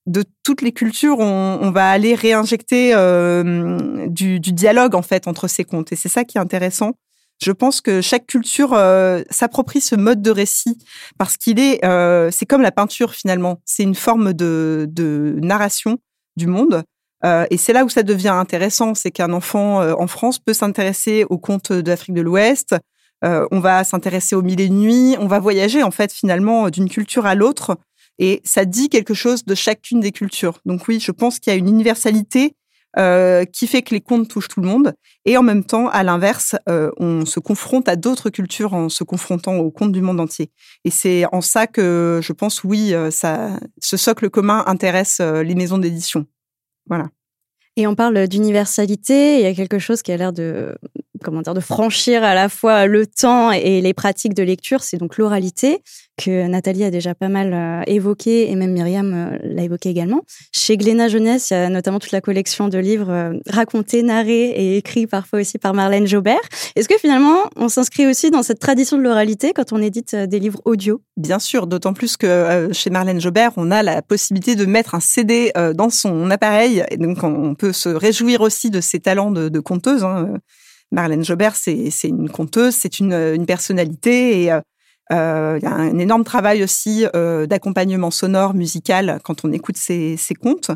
de toutes les cultures, on, va aller réinjecter du, du, dialogue en fait entre ces contes, et c'est ça qui est intéressant. Je pense que chaque culture euh, s'approprie ce mode de récit parce qu'il est, euh, c'est comme la peinture finalement. C'est une forme de, de narration du monde. Euh, et c'est là où ça devient intéressant, c'est qu'un enfant en France peut s'intéresser aux contes d'Afrique de l'Ouest. on va s'intéresser aux mille et une nuits. On va voyager en fait finalement d'une culture à l'autre. Et ça dit quelque chose de chacune des cultures. Donc oui, je pense qu'il y a une universalité euh, qui fait que les contes touchent tout le monde. Et en même temps, à l'inverse, euh, on se confronte à d'autres cultures en se confrontant aux contes du monde entier. Et c'est en ça que je pense, oui, euh, ça, ce socle commun intéresse les maisons d'édition. Voilà. Et on parle d'universalité. Il y a quelque chose qui a l'air de, comment dire, de franchir à la fois le temps et les pratiques de lecture. C'est donc l'oralité que Nathalie a déjà pas mal euh, évoqué et même Myriam euh, l'a évoqué également. Chez Glénat Jeunesse, il y a notamment toute la collection de livres euh, racontés, narrés et écrits parfois aussi par Marlène Jobert. Est-ce que finalement, on s'inscrit aussi dans cette tradition de l'oralité quand on édite des livres audio? Bien sûr, d'autant plus que chez Marlène Jobert, on a la possibilité de mettre un CD dans son appareil et donc on peut se réjouir aussi de ses talents de, de conteuse. Hein. Marlène Jobert, c'est une conteuse, c'est une, une, personnalité et Euh, il y a un énorme travail aussi euh, d'accompagnement sonore, musical quand on écoute ces contes.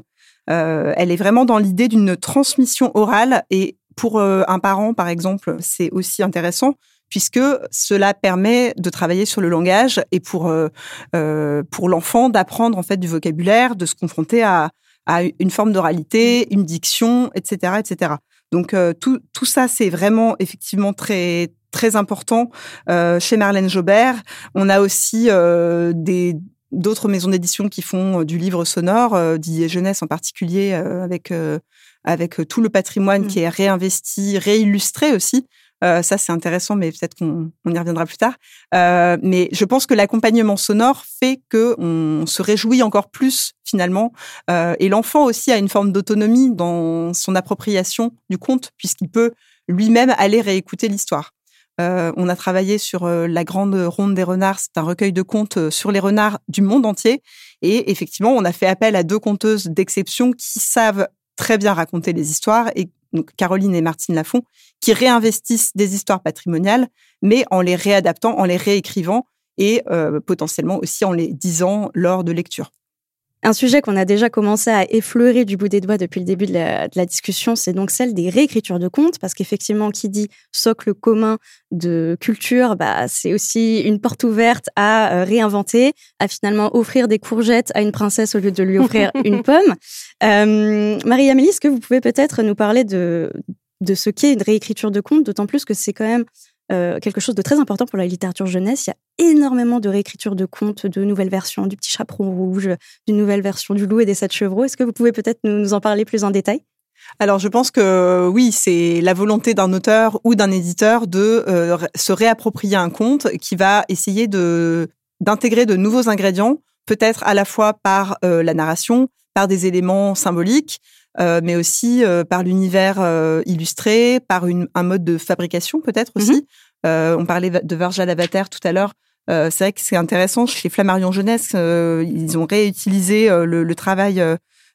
Euh, elle est vraiment dans l'idée d'une transmission orale et pour euh, un parent, par exemple, c'est aussi intéressant puisque cela permet de travailler sur le langage et pour euh, pour l'enfant d'apprendre en fait du vocabulaire, de se confronter à, à une forme d'oralité, une diction, etc., etc. Donc tout tout ça c'est vraiment effectivement très très important euh, chez Marlène Jobert. On a aussi euh, des d'autres maisons d'édition qui font euh, du livre sonore, euh, dit jeunesse en particulier, avec avec tout le patrimoine mmh. qui est réinvesti, réillustré aussi. Euh, ça, c'est intéressant, mais peut-être qu'on on y reviendra plus tard. Euh, mais je pense que l'accompagnement sonore fait que on se réjouit encore plus finalement, euh, et l'enfant aussi a une forme d'autonomie dans son appropriation du conte, puisqu'il peut lui-même aller réécouter l'histoire. On a travaillé sur la grande ronde des renards. C'est un recueil de contes sur les renards du monde entier. Et effectivement, on a fait appel à deux conteuses d'exception qui savent très bien raconter les histoires, et donc Caroline et Martine Lafont, qui réinvestissent des histoires patrimoniales, mais en les réadaptant, en les réécrivant et potentiellement aussi en les disant lors de lecture. Un sujet qu'on a déjà commencé à effleurer du bout des doigts depuis le début de la, de la discussion, c'est donc celle des réécritures de contes, parce qu'effectivement, qui dit socle commun de culture, bah, c'est aussi une porte ouverte à euh, réinventer, à finalement offrir des courgettes à une princesse au lieu de lui offrir une pomme. Euh, Marie-Amélie, est-ce que vous pouvez peut-être nous parler de, de ce qu'est une réécriture de contes, d'autant plus que c'est quand même euh, quelque chose de très important pour la littérature jeunesse. Il y a énormément de réécritures de contes, de nouvelles versions du Petit Chaperon Rouge, d'une nouvelle version du Loup et des Sept Chevreaux. Est-ce que vous pouvez peut-être nous, en parler plus en détail? Alors je pense que oui, c'est la volonté d'un auteur ou d'un éditeur de euh, se réapproprier un conte qui va essayer de d'intégrer de nouveaux ingrédients, peut-être à la fois par euh, la narration, par des éléments symboliques, euh, mais aussi euh, par l'univers euh, illustré, par une, un mode de fabrication peut-être aussi. Euh, on parlait de Virgil Lavater tout à l'heure. c'est vrai que c'est intéressant. Chez Flammarion Jeunesse, ils ont réutilisé le, le, travail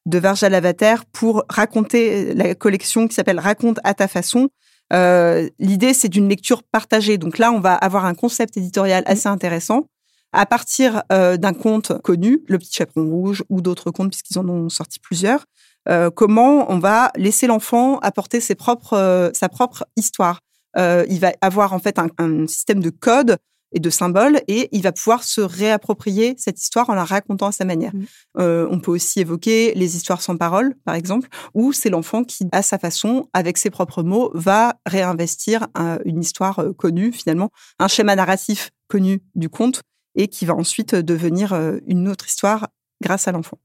de Virgil Lavater pour raconter la collection qui s'appelle Raconte à ta façon. L'idée, c'est d'une lecture partagée. Donc là, on va avoir un concept éditorial mm-hmm. assez intéressant à partir d'un conte connu, Le Petit Chaperon Rouge ou d'autres contes, puisqu'ils en ont sorti plusieurs. Euh, comment on va laisser l'enfant apporter ses propres, euh, sa propre histoire. Euh, il va avoir en fait un, système de code et de symboles et il va pouvoir se réapproprier cette histoire en la racontant à sa manière. Mmh. on peut aussi évoquer les histoires sans parole, par exemple, où c'est l'enfant qui, à sa façon, avec ses propres mots, va réinvestir une histoire connue, finalement, un schéma narratif connu du conte et qui va ensuite devenir une autre histoire grâce à l'enfant.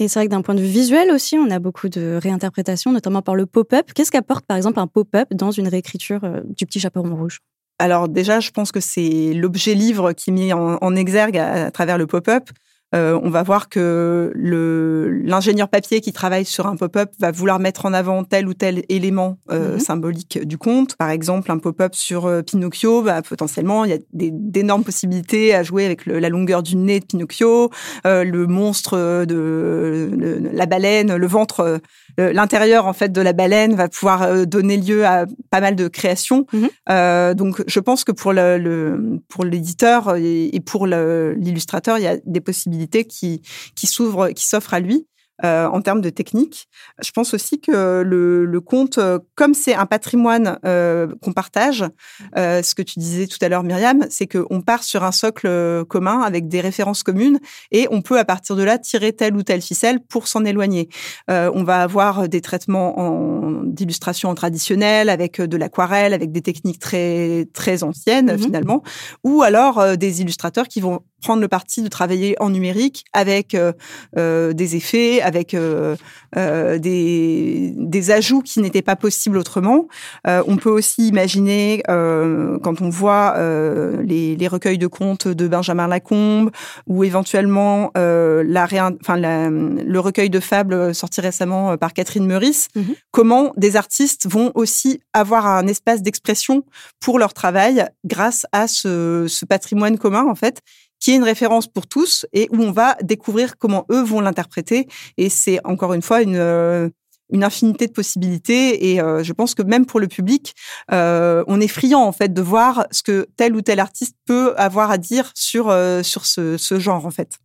Et c'est vrai que d'un point de vue visuel aussi, on a beaucoup de réinterprétations, notamment par le pop-up. Qu'est-ce qu'apporte par exemple un pop-up dans une réécriture euh, du petit chaperon rouge? Alors déjà, je pense que c'est l'objet livre qui est mis en, exergue à, travers le pop-up. Euh, on va voir que l'ingénieur papier qui travaille sur un pop-up va vouloir mettre en avant tel ou tel élément euh, mhm. symbolique du conte. Par exemple, un pop-up sur euh, Pinocchio, bah, potentiellement, il y a d'énormes possibilités à jouer avec la longueur du nez de Pinocchio, le monstre de la baleine, le ventre, l'intérieur en fait de la baleine va pouvoir donner lieu à pas mal de créations. Mhm. donc, je pense que pour le, pour l'éditeur et pour l'illustrateur, il y a des possibilités qui, qui s'ouvre, qui s'offre à lui. Euh, en termes de technique. Je pense aussi que le, le conte, euh, comme c'est un patrimoine euh, qu'on partage, euh, ce que tu disais tout à l'heure, Myriam, c'est qu'on part sur un socle commun avec des références communes et on peut à partir de là tirer telle ou telle ficelle pour s'en éloigner. on va avoir des traitements d'illustration traditionnelle avec de l'aquarelle, avec des techniques très très anciennes mmh finalement, ou alors des illustrateurs qui vont prendre le parti de travailler en numérique avec euh, euh des effets, avec euh, euh, des, des, ajouts qui n'étaient pas possibles autrement. On peut aussi imaginer, quand on voit les, les, recueils de contes de Benjamin Lacombe ou éventuellement la, enfin, la, le recueil de fables sorti récemment par Catherine Meurice, mhm. comment des artistes vont aussi avoir un espace d'expression pour leur travail grâce à ce, ce patrimoine commun en fait qui est une référence pour tous et où on va découvrir comment eux vont l'interpréter. Et c'est encore une fois une, euh, une infinité de possibilités et euh, je pense que même pour le public, euh, on est friand en fait de voir ce que tel ou tel artiste peut avoir à dire sur euh, sur ce, ce, genre en fait.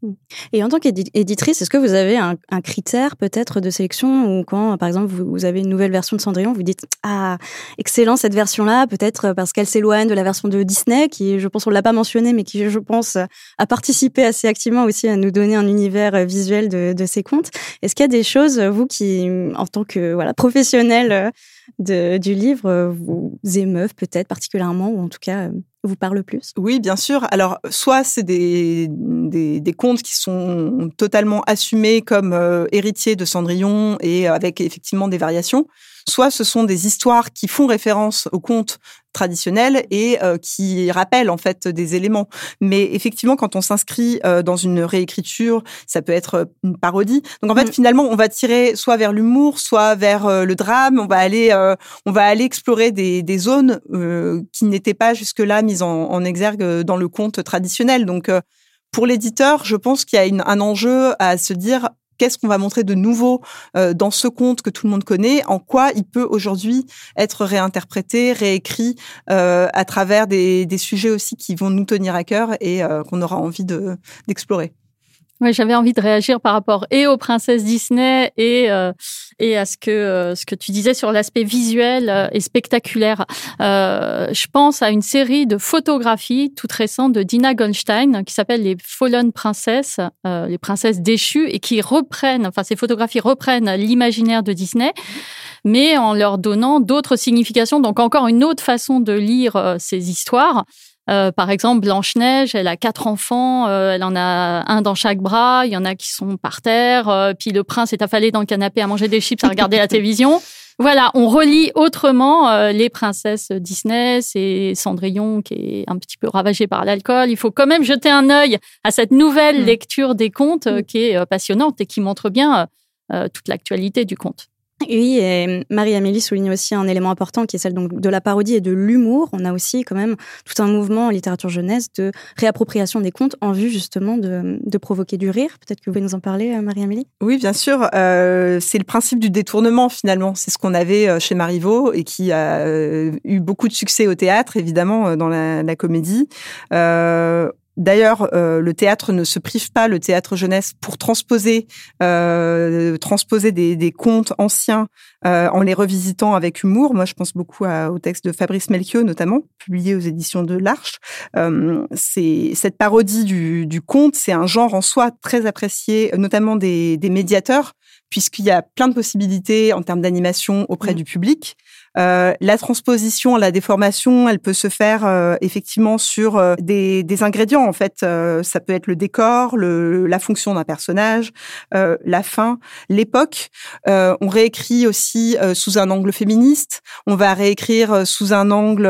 Et en tant qu'éditrice, est-ce que vous avez un, critère peut-être de sélection ou quand par exemple vous, avez une nouvelle version de Cendrillon, vous dites ah excellent cette version-là, peut-être parce qu'elle s'éloigne de la version de Disney qui je pense on l'a pas mentionné mais qui je pense a participé assez activement aussi à nous donner un univers visuel de, de ces contes. Est-ce qu'il y a des choses vous qui en tant que voilà professionnel euh, du livre euh, vous émeuvent peut-être particulièrement ou en tout cas euh, vous parlent plus? Oui, bien sûr. Alors, soit c'est des, des, des, contes qui sont totalement assumés comme héritiers de Cendrillon et avec effectivement des variations, soit ce sont des histoires qui font référence aux contes traditionnels et euh, qui rappellent en fait des éléments. Mais effectivement, quand on s'inscrit euh, dans une réécriture, ça peut être euh, une parodie. Donc en fait, mm. finalement, on va tirer soit vers l'humour, soit vers le drame. On va aller, on va aller explorer des, des zones qui n'étaient pas jusque-là mises en, en, exergue dans le conte traditionnel. Donc pour l'éditeur, je pense qu'il y a une, un enjeu à se dire qu'est-ce qu'on va montrer de nouveau euh, dans ce conte que tout le monde connaît, en quoi il peut aujourd'hui être réinterprété, réécrit euh, à travers des, des, sujets aussi qui vont nous tenir à cœur et euh, qu'on aura envie d'explorer. J'avais envie de réagir par rapport et aux princesses Disney et euh, et à ce que euh, ce que tu disais sur l'aspect visuel euh, et spectaculaire. Je pense à une série de photographies toutes récentes de Dina Goldstein qui s'appelle les Fallen Princesses, les princesses déchues et qui reprennent, enfin ces photographies reprennent l'imaginaire de Disney mais en leur donnant d'autres significations. Donc encore une autre façon de lire ces histoires. Euh, par exemple, Blanche-Neige, elle a quatre enfants, euh, elle en a un dans chaque bras, il y en a qui sont par terre, euh, puis le prince est affalé dans le canapé à manger des chips, à regarder la télévision. Voilà, on relit autrement les princesses Disney, c'est Cendrillon qui est un petit peu ravagé par l'alcool. Il faut quand même jeter un œil à cette nouvelle mm. lecture des contes mm. qui est passionnante et qui montre bien toute l'actualité du conte. Oui, et Marie-Amélie souligne aussi un élément important qui est celle donc de la parodie et de l'humour. On a aussi quand même tout un mouvement en littérature jeunesse de réappropriation des contes en vue justement de, provoquer du rire. Peut-être que vous pouvez nous en parler, euh, Marie-Amélie? Oui, bien sûr. Euh, c'est le principe du détournement finalement. C'est ce qu'on avait euh, chez Marivaux et qui a eu beaucoup de succès au théâtre, évidemment, dans la, comédie. D'ailleurs, euh, le théâtre ne se prive pas, le théâtre jeunesse, pour transposer, euh, transposer des, des, contes anciens euh, en les revisitant avec humour. Moi, je pense beaucoup au texte de Fabrice Melchior, notamment, publié aux éditions de l'Arche. Euh, c'est cette parodie du, du conte, c'est un genre en soi très apprécié, notamment des, des médiateurs, puisqu'il y a plein de possibilités en termes d'animation auprès mmh. du public. Euh, la transposition, la déformation, elle peut se faire euh, effectivement sur euh, des, des, ingrédients. En fait, euh, ça peut être le décor, le, la fonction d'un personnage, la fin, l'époque. on réécrit aussi sous un angle féministe. On va réécrire sous un angle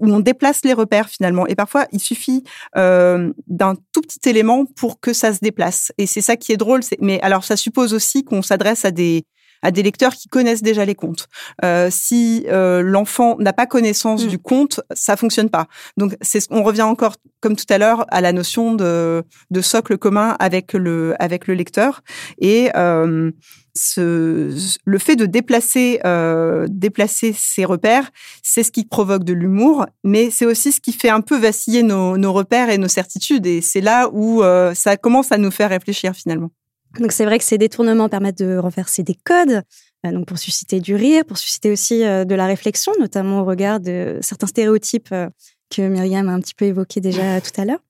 où on déplace les repères finalement. Et parfois, il suffit d'un tout petit élément pour que ça se déplace. Et c'est ça qui est drôle. Mais alors, ça suppose aussi qu'on s'adresse à des à des lecteurs qui connaissent déjà les contes. Euh, si euh, l'enfant n'a pas connaissance mm. du conte, ça fonctionne pas. Donc c'est on revient encore comme tout à l'heure à la notion de, de socle commun avec le avec le lecteur et euh, ce, le fait de déplacer euh, déplacer ses repères, c'est ce qui provoque de l'humour, mais c'est aussi ce qui fait un peu vaciller nos, nos repères et nos certitudes. Et c'est là où euh, ça commence à nous faire réfléchir finalement. Donc c'est vrai que ces détournements permettent de renverser des codes, euh, donc pour susciter du rire, pour susciter aussi euh, de la réflexion, notamment au regard de certains stéréotypes euh, que Myriam a un petit peu évoqués déjà tout à l'heure.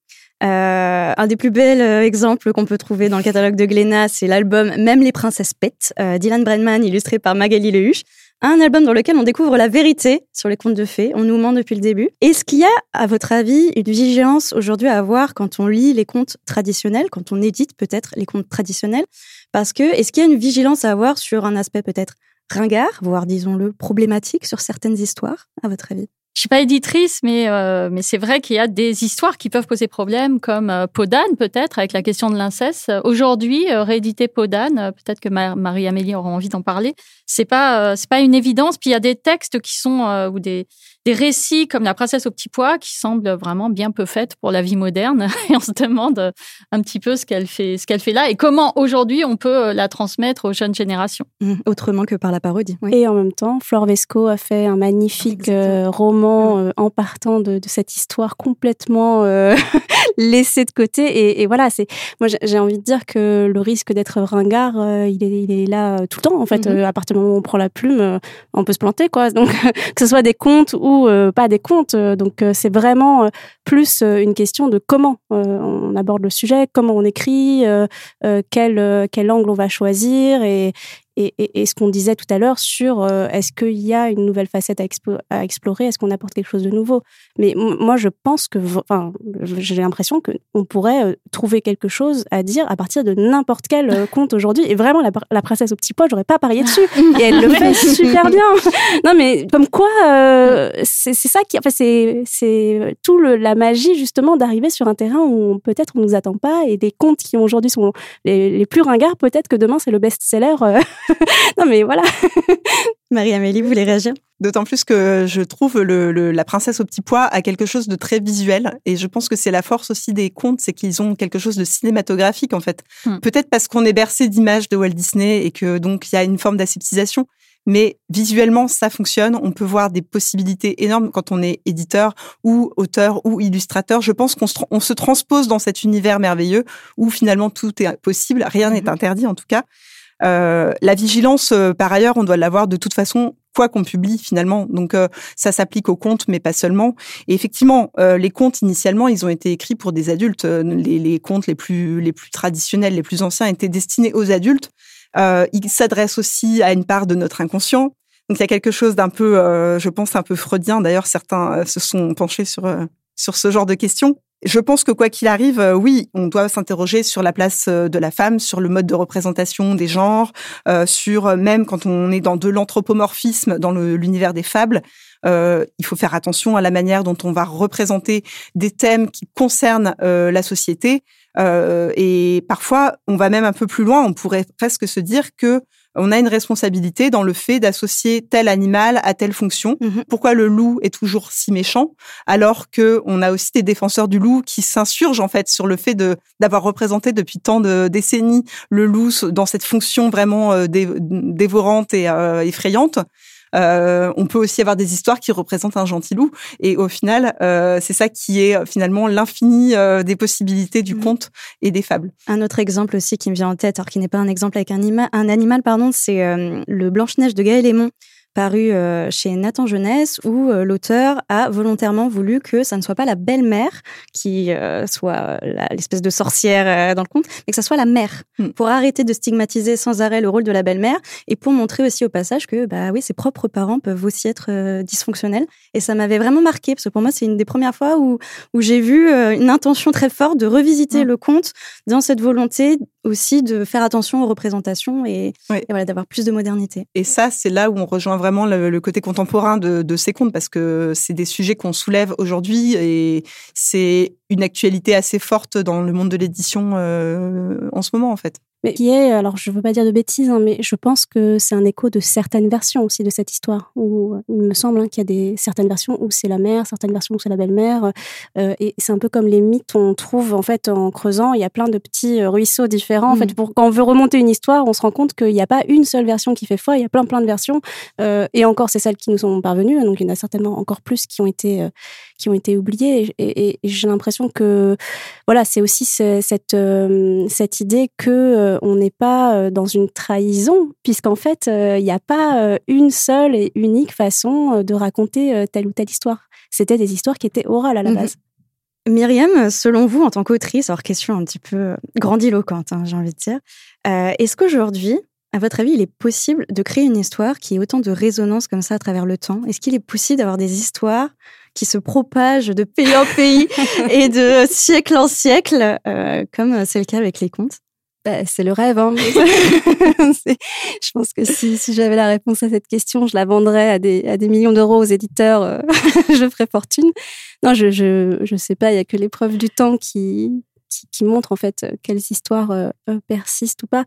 Un des plus bels exemples qu'on peut trouver dans le catalogue de Glénat, c'est l'album Même les princesses pètent, Dylan Brennan, illustré par Magali Lehuche un album dans lequel on découvre la vérité sur les contes de fées. On nous ment depuis le début. Est-ce qu'il y a, à votre avis, une vigilance aujourd'hui à avoir quand on lit les contes traditionnels, quand on édite peut-être les contes traditionnels? Parce que, est-ce qu'il y a une vigilance à avoir sur un aspect peut-être ringard, voire disons-le problématique sur certaines histoires, à votre avis? Je suis pas éditrice, mais euh, mais c'est vrai qu'il y a des histoires qui peuvent poser problème, comme euh, Podane peut-être avec la question de l'inceste. Aujourd'hui, euh, rééditer Podane, euh, peut-être que Marie-Amélie aura envie d'en parler. C'est pas euh, c'est pas une évidence. Puis il y a des textes qui sont ou des des récits comme La princesse au petit pois qui semblent vraiment bien peu faites pour la vie moderne et on se demande euh, un petit peu ce qu'elle fait ce qu'elle fait là et comment aujourd'hui on peut euh, la transmettre aux jeunes générations. Mmh, autrement que par la parodie. Oui. Et en même temps, Flore Vesco a fait un magnifique euh, roman euh, en partant de, de, cette histoire complètement euh, laissée de côté. Et, et voilà, c'est moi j'ai envie de dire que le risque d'être ringard, euh, il, est, il est là tout le temps. En fait, euh, à partir du moment où on prend la plume, euh, on peut se planter, quoi. Donc que ce soit des contes ou euh, pas des contes. euh, donc euh, c'est vraiment plus une question de comment on aborde le sujet, comment on écrit, quel quel angle on va choisir et et, et, et ce qu'on disait tout à l'heure sur euh, est-ce qu'il y a une nouvelle facette à, expo- à explorer, est-ce qu'on apporte quelque chose de nouveau? Mais moi, je pense que, enfin, j'ai l'impression que on pourrait euh, trouver quelque chose à dire à partir de n'importe quel euh, conte aujourd'hui. Et vraiment, la, la princesse au petit pois, j'aurais pas parié dessus. Et elle le fait super bien. Non, mais comme quoi, euh, c'est ça qui, enfin, c'est c'est tout le, la magie justement d'arriver sur un terrain où peut-être on nous attend pas et des contes qui aujourd'hui sont les, les plus ringards, peut-être que demain c'est le best-seller. non, mais voilà. Marie-Amélie, vous voulez réagir? D'autant plus que je trouve le, le- la princesse au petit pois a quelque chose de très visuel et je pense que c'est la force aussi des contes, c'est qu'ils ont quelque chose de cinématographique en fait. Hmm. Peut-être parce qu'on est bercé d'images de Walt Disney et que donc il y a une forme d'aseptisation, mais visuellement ça fonctionne. On peut voir des possibilités énormes quand on est éditeur ou auteur ou illustrateur. Je pense qu'on se, tra- on se transpose dans cet univers merveilleux où finalement tout est possible, rien n'est interdit en tout cas. Euh, la vigilance, euh, par ailleurs, on doit l'avoir de toute façon, quoi qu'on publie finalement. Donc euh, ça s'applique aux contes, mais pas seulement. Et effectivement, euh, les contes initialement, ils ont été écrits pour des adultes. Euh, Les, les contes les plus les plus traditionnels, les plus anciens, étaient destinés aux adultes. Euh, ils s'adressent aussi à une part de notre inconscient. Donc il y a quelque chose d'un peu, je pense, un peu freudien. D'ailleurs, certains se sont penchés sur sur ce genre de questions. Je pense que quoi qu'il arrive, euh, oui, on doit s'interroger sur la place euh, de la femme, sur le mode de représentation des genres, euh, sur euh, même quand on est dans de l'anthropomorphisme dans l'univers des fables, euh, il faut faire attention à la manière dont on va représenter des thèmes qui concernent euh, la société. Euh, et parfois, on va même un peu plus loin. On pourrait presque se dire que on a une responsabilité dans le fait d'associer tel animal à telle fonction. Mhm. Pourquoi le loup est toujours si méchant, alors que on a aussi des défenseurs du loup qui s'insurgent en fait sur le fait de d'avoir représenté depuis tant de décennies le loup dans cette fonction vraiment euh, dé- dévorante et euh, effrayante. Euh, on peut aussi avoir des histoires qui représentent un gentil loup. Et au final, euh, c'est ça qui est euh, finalement l'infini euh, des possibilités du Mhm. conte et des fables. Un autre exemple aussi qui me vient en tête, alors qui n'est pas un exemple avec un animal, pardon, c'est euh, le Blanche-Neige de Gaël Aymon, paru euh, chez Nathan Jeunesse, où euh, l'auteur a volontairement voulu que ça ne soit pas la belle-mère qui euh, soit l'espèce de sorcière dans le conte, mais que ça soit la mère, Mm. pour arrêter de stigmatiser sans arrêt le rôle de la belle-mère et pour montrer aussi au passage que bah oui, ses propres parents peuvent aussi être dysfonctionnels. Et ça m'avait vraiment marqué parce que pour moi, c'est une des premières fois où où j'ai vu une intention très forte de revisiter Mm. le conte dans cette volonté aussi de faire attention aux représentations et, Oui. et voilà d'avoir plus de modernité. Et ça, c'est là où on rejoint vraiment le, le côté contemporain de, de ces contes, parce que c'est des sujets qu'on soulève aujourd'hui et c'est une actualité assez forte dans le monde de l'édition euh, en ce moment, en fait. Mais qui est, alors je veux pas dire de bêtises, hein, mais je pense que c'est un écho de certaines versions aussi de cette histoire. Où il me semble hein, qu'il y a des certaines versions où c'est la mère, certaines versions où c'est la belle-mère, euh, et c'est un peu comme les mythes. On trouve en fait en creusant, il y a plein de petits euh, ruisseaux différents. En fait, pour quand on veut remonter une histoire, on se rend compte qu'il n'y a pas une seule version qui fait foi. Il y a plein plein de versions, euh, et encore c'est celles qui nous sont parvenues. Donc il y en a certainement encore plus qui ont été euh, qui ont été oubliées. Et, et- et j'ai l'impression que voilà, c'est aussi ce- cette euh, cette idée que euh, on n'est pas euh, dans une trahison, puisqu'en fait, euh, il n'y a pas une seule et unique façon de raconter telle ou telle histoire. C'était des histoires qui étaient orales à la Mhm. base. Myriam, selon vous, en tant qu'autrice, alors question un petit peu grandiloquente, hein, j'ai envie de dire, est-ce qu'aujourd'hui, à votre avis, il est possible de créer une histoire qui ait autant de résonance comme ça à travers le temps? Est-ce qu'il est possible d'avoir des histoires qui se propagent de pays en pays et de siècle en siècle, euh, comme c'est le cas avec les contes? Bah, c'est le rêve. Hein. je pense que si, si j'avais la réponse à cette question, je la vendrais à des, à des millions d'euros aux éditeurs. euh, je ferais fortune. Non, je je, je sais pas. Il y a que l'épreuve du temps qui, qui, qui montre en fait quelles histoires euh, euh, persistent ou pas.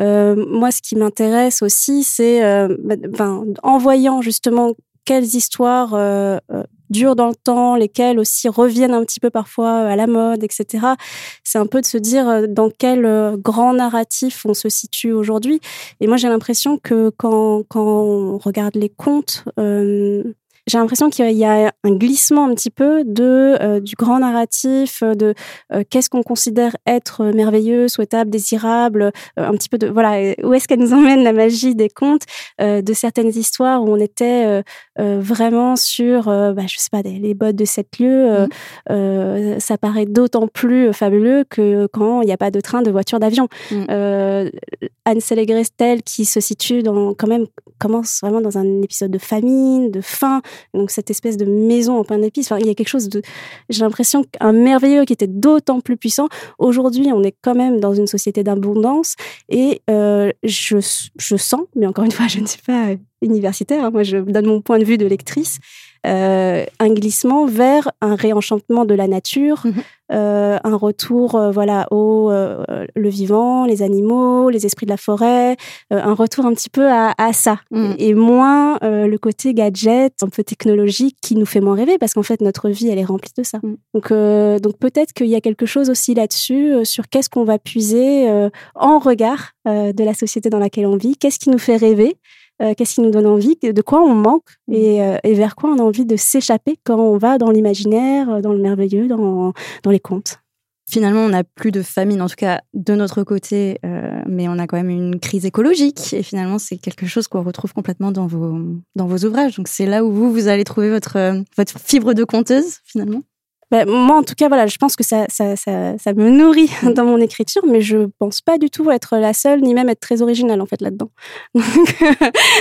Euh, moi, ce qui m'intéresse aussi, c'est euh, bah, ben, en voyant justement quelles histoires euh, euh, durent dans le temps, lesquelles aussi reviennent un petit peu parfois à la mode, etc. C'est un peu de se dire euh, dans quel euh, grand narratif on se situe aujourd'hui. Et moi, j'ai l'impression que quand, quand on regarde les contes, euh, j'ai l'impression qu'il y a un glissement un petit peu de euh, du grand narratif, euh, de euh, qu'est-ce qu'on considère être merveilleux, souhaitable, désirable, euh, un petit peu de voilà où est-ce qu'elle nous emmène la magie des contes, de certaines histoires où on était vraiment sur, bah, je sais pas, des- les bottes de sept lieux. euh, ça paraît d'autant plus fabuleux que quand il n'y a pas de train, de voiture, d'avion. Mm. Euh, Ansel et Gretel qui se situe dans quand même commence vraiment dans un épisode de famine, de faim, donc cette espèce de maison en pain d'épices. Enfin, il y a quelque chose de, j'ai l'impression qu'un merveilleux qui était d'autant plus puissant. Aujourd'hui, on est quand même dans une société d'abondance et euh, je, je sens, mais encore une fois, je ne suis pas universitaire, hein, moi je donne mon point de vue de lectrice, euh, un glissement vers un réenchantement de la nature, Mhm. euh, un retour euh, voilà au le vivant, les animaux, les esprits de la forêt, un retour un petit peu à, à ça Mm. et moins le côté gadget, un peu technologique qui nous fait moins rêver parce qu'en fait notre vie elle est remplie de ça. Mm. Donc donc peut-être qu'il y a quelque chose aussi là-dessus sur qu'est-ce qu'on va puiser en regard de la société dans laquelle on vit, qu'est-ce qui nous fait rêver. Euh, Qu'est-ce qui nous donne envie, de quoi on manque Mm. et, euh, et vers quoi on a envie de s'échapper quand on va dans l'imaginaire, euh, dans le merveilleux, dans, dans les contes? Finalement, on n'a plus de famine, en tout cas de notre côté, euh, mais on a quand même une crise écologique. Et finalement, c'est quelque chose qu'on retrouve complètement dans vos, dans vos ouvrages. Donc c'est là où vous, vous allez trouver votre, votre fibre de conteuse, finalement. Ben, moi, en tout cas, voilà, je pense que ça, ça, ça, ça me nourrit dans mon écriture, mais je pense pas du tout être la seule, ni même être très originale en fait là-dedans. Donc,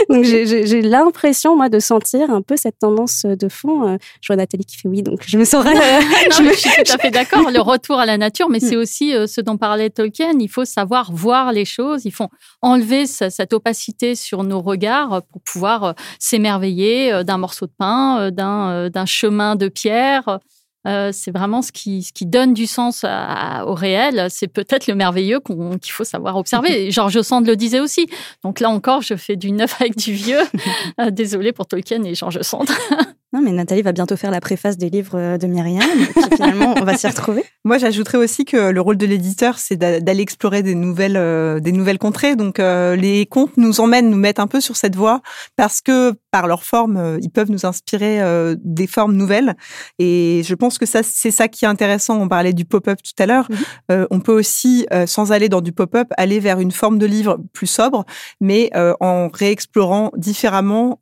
donc j'ai- l'impression, moi, de sentir un peu cette tendance de fond. Euh, Je vois Nathalie qui fait oui, donc je me sens. Non, je me- je suis tout à fait d'accord. Le retour à la nature, mais c'est aussi euh, ce dont parlait Tolkien. Il faut savoir voir les choses. Il faut enlever ce- cette opacité sur nos regards euh, pour pouvoir euh, s'émerveiller euh, d'un morceau de pain, euh, d'un euh, d'un chemin de pierre. Euh, c'est vraiment ce qui, ce qui donne du sens à- au réel. C'est peut-être le merveilleux qu'on- qu'il faut savoir observer. Georges Sand le disait aussi. Donc là encore, je fais du neuf avec du vieux. Euh, Désolée pour Tolkien et Georges Sand. Non, mais Nathalie va bientôt faire la préface des livres euh, de Myriam. Et puis finalement, on va s'y retrouver. Moi, j'ajouterais aussi que le rôle de l'éditeur, c'est d'a- d'aller explorer des nouvelles, euh, des nouvelles contrées. Donc, euh, les contes nous emmènent, nous mettent un peu sur cette voie parce que par leur forme, ils peuvent nous inspirer euh, des formes nouvelles. Et je pense que ça, c'est ça qui est intéressant. On parlait du pop-up tout à l'heure. Mhm. On peut aussi, sans aller dans du pop-up, aller vers une forme de livre plus sobre, mais en réexplorant différemment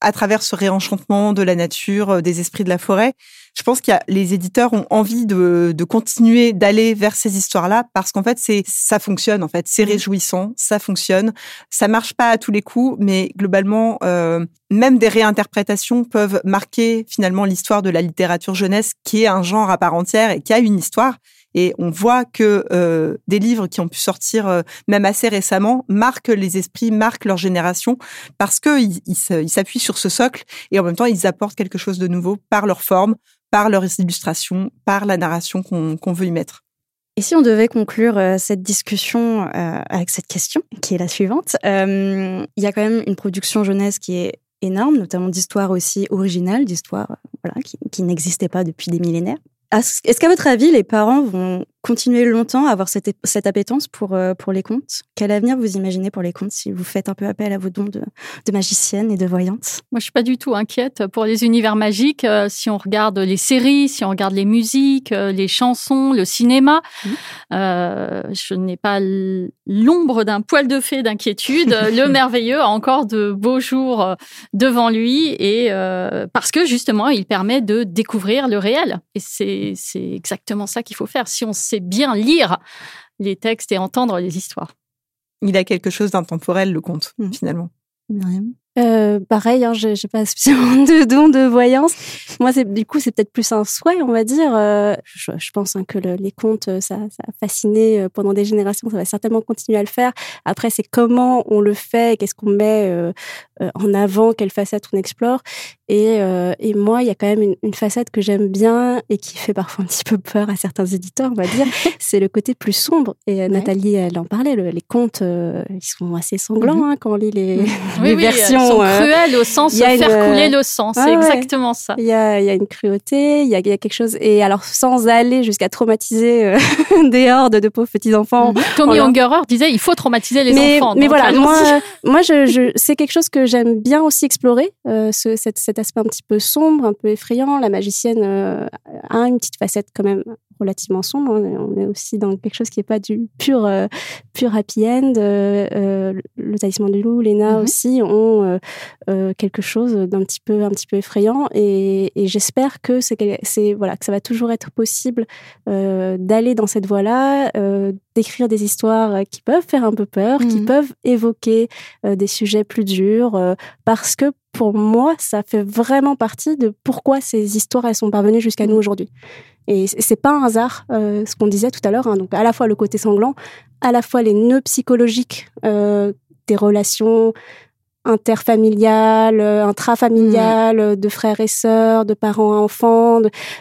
à travers ce réenchantement de la nature, euh, des esprits de la forêt. Je pense qu'il y a les éditeurs ont envie de, de continuer d'aller vers ces histoires-là parce qu'en fait c'est ça fonctionne en fait. C'est réjouissant ça fonctionne. Ça marche pas à tous les coups mais globalement euh, même des réinterprétations peuvent marquer finalement l'histoire de la littérature jeunesse qui est un genre à part entière et qui a une histoire et on voit que euh, des livres qui ont pu sortir euh, même assez récemment marquent les esprits, marquent leur génération, parce qu'ils s'appuient sur ce socle et en même temps ils apportent quelque chose de nouveau par leur forme, par leurs illustrations, par la narration qu'on veut y mettre. Et si on devait conclure euh, cette discussion avec cette question, qui est la suivante, il y a quand même une production jeunesse qui est énorme, notamment d'histoires aussi originales, d'histoires voilà, qui, qui n'existaient pas depuis des millénaires. Est-ce qu'à votre avis, les parents vont continuer longtemps à avoir cette, cette appétence pour, euh, pour les contes Quel avenir vous imaginez pour les contes si vous faites un peu appel à vos dons de, de magicienne et de voyante Moi, je suis pas du tout inquiète pour les univers magiques. Euh, si on regarde les séries, si on regarde les musiques, euh, les chansons, le cinéma, euh, je n'ai pas l'ombre d'un poil de fée d'inquiétude. le merveilleux a encore de beaux jours devant lui et parce que justement, il permet de découvrir le réel. Et c'est c'est exactement ça qu'il faut faire. Si on sait bien lire les textes et entendre les histoires. Il a quelque chose d'intemporel le conte Mhm. finalement. Myriam? Euh, pareil, hein, j'ai pas spécialement de don de voyance. Moi, c'est du coup, c'est peut-être plus un souhait, on va dire. Euh, je, je, pense hein, que le, les contes, ça, ça, a fasciné euh, pendant des générations. Ça va certainement continuer à le faire. Après, c'est comment on le fait, qu'est-ce qu'on met euh, en avant, quelle facette on explore. Et, et moi, il y a quand même une, une facette que j'aime bien et qui fait parfois un petit peu peur à certains éditeurs, on va dire. c'est le côté plus sombre. Et Nathalie, elle en parlait. Le, les contes, ils sont assez sanglants mm-hmm. hein, quand on lit les, les oui, versions sont cruels au sens de faire une... couler le sang. C'est exactement ça. Il y a, y a, une cruauté, il y a, y a, quelque chose. Et alors, sans aller jusqu'à traumatiser euh, des hordes de pauvres petits enfants. Mm Tommy Ungerer disait il faut traumatiser les mais, enfants. Mais voilà, moi, moi, je, je c'est quelque chose que j'aime bien aussi explorer, euh, ce, cet, cet, aspect un petit peu sombre, un peu effrayant. La magicienne euh, a une petite facette quand même relativement sombre. On est aussi dans quelque chose qui n'est pas du pur, euh, pur happy end. Euh, euh le talisman du loup, Léna mm-hmm. aussi ont quelque chose d'un petit peu, un petit peu effrayant. Et, et j'espère que c'est, voilà, que ça va toujours être possible d'aller dans cette voie-là, d'écrire des histoires qui peuvent faire un peu peur, qui mm-hmm. peuvent évoquer des sujets plus durs, parce que pour moi, ça fait vraiment partie de pourquoi ces histoires elles sont parvenues jusqu'à nous aujourd'hui. Et c'est pas un hasard, euh, ce qu'on disait tout à l'heure. Hein, donc à la fois le côté sanglant, à la fois les nœuds psychologiques euh, des relations interfamiliales, intrafamiliales, de frères et sœurs, de parents à enfants,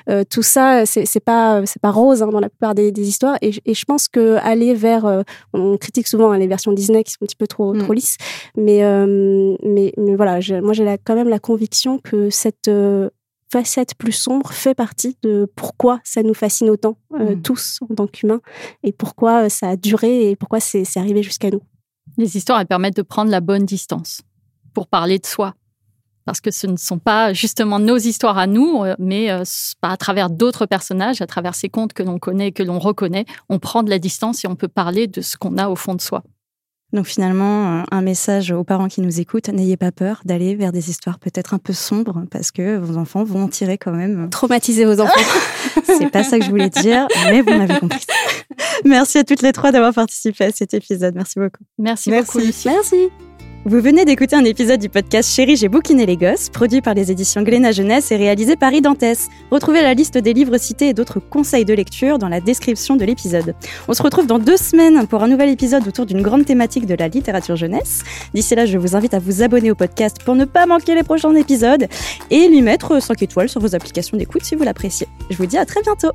euh, tout ça, c'est pas c'est pas rose hein, dans la plupart des, des histoires. Et, et, je pense que aller vers, euh, on critique souvent hein, les versions Disney qui sont un petit peu trop mm. trop lisses, mais euh, mais mais voilà, moi j'ai quand même la conviction que cette facette plus sombre fait partie de pourquoi ça nous fascine autant, euh, mmh. tous en tant qu'humains, et pourquoi euh, ça a duré et pourquoi c'est arrivé jusqu'à nous. Les histoires, elles permettent de prendre la bonne distance pour parler de soi. Parce que ce ne sont pas justement nos histoires à nous, euh, mais à travers d'autres personnages, à travers ces contes que l'on connaît et que l'on reconnaît, on prend de la distance et on peut parler de ce qu'on a au fond de soi. Donc finalement, euh, un message aux parents qui nous écoutent, n'ayez pas peur d'aller vers des histoires peut-être un peu sombres parce que vos enfants vont en tirer quand même. Traumatiser vos enfants. C'est pas ça que je voulais dire, mais vous m'avez compris. Merci à toutes les trois d'avoir participé à cet épisode. Merci beaucoup. Merci, Merci. beaucoup. Lucie. Merci. Vous venez d'écouter un épisode du podcast Chérie, j'ai bouquiné les gosses, produit par les éditions Glénat Jeunesse et réalisé par Idantès. Retrouvez la liste des livres cités et d'autres conseils de lecture dans la description de l'épisode. On se retrouve dans deux semaines pour un nouvel épisode autour d'une grande thématique de la littérature jeunesse. D'ici là, je vous invite à vous abonner au podcast pour ne pas manquer les prochains épisodes et lui mettre 5 étoiles sur vos applications d'écoute si vous l'appréciez. Je vous dis à très bientôt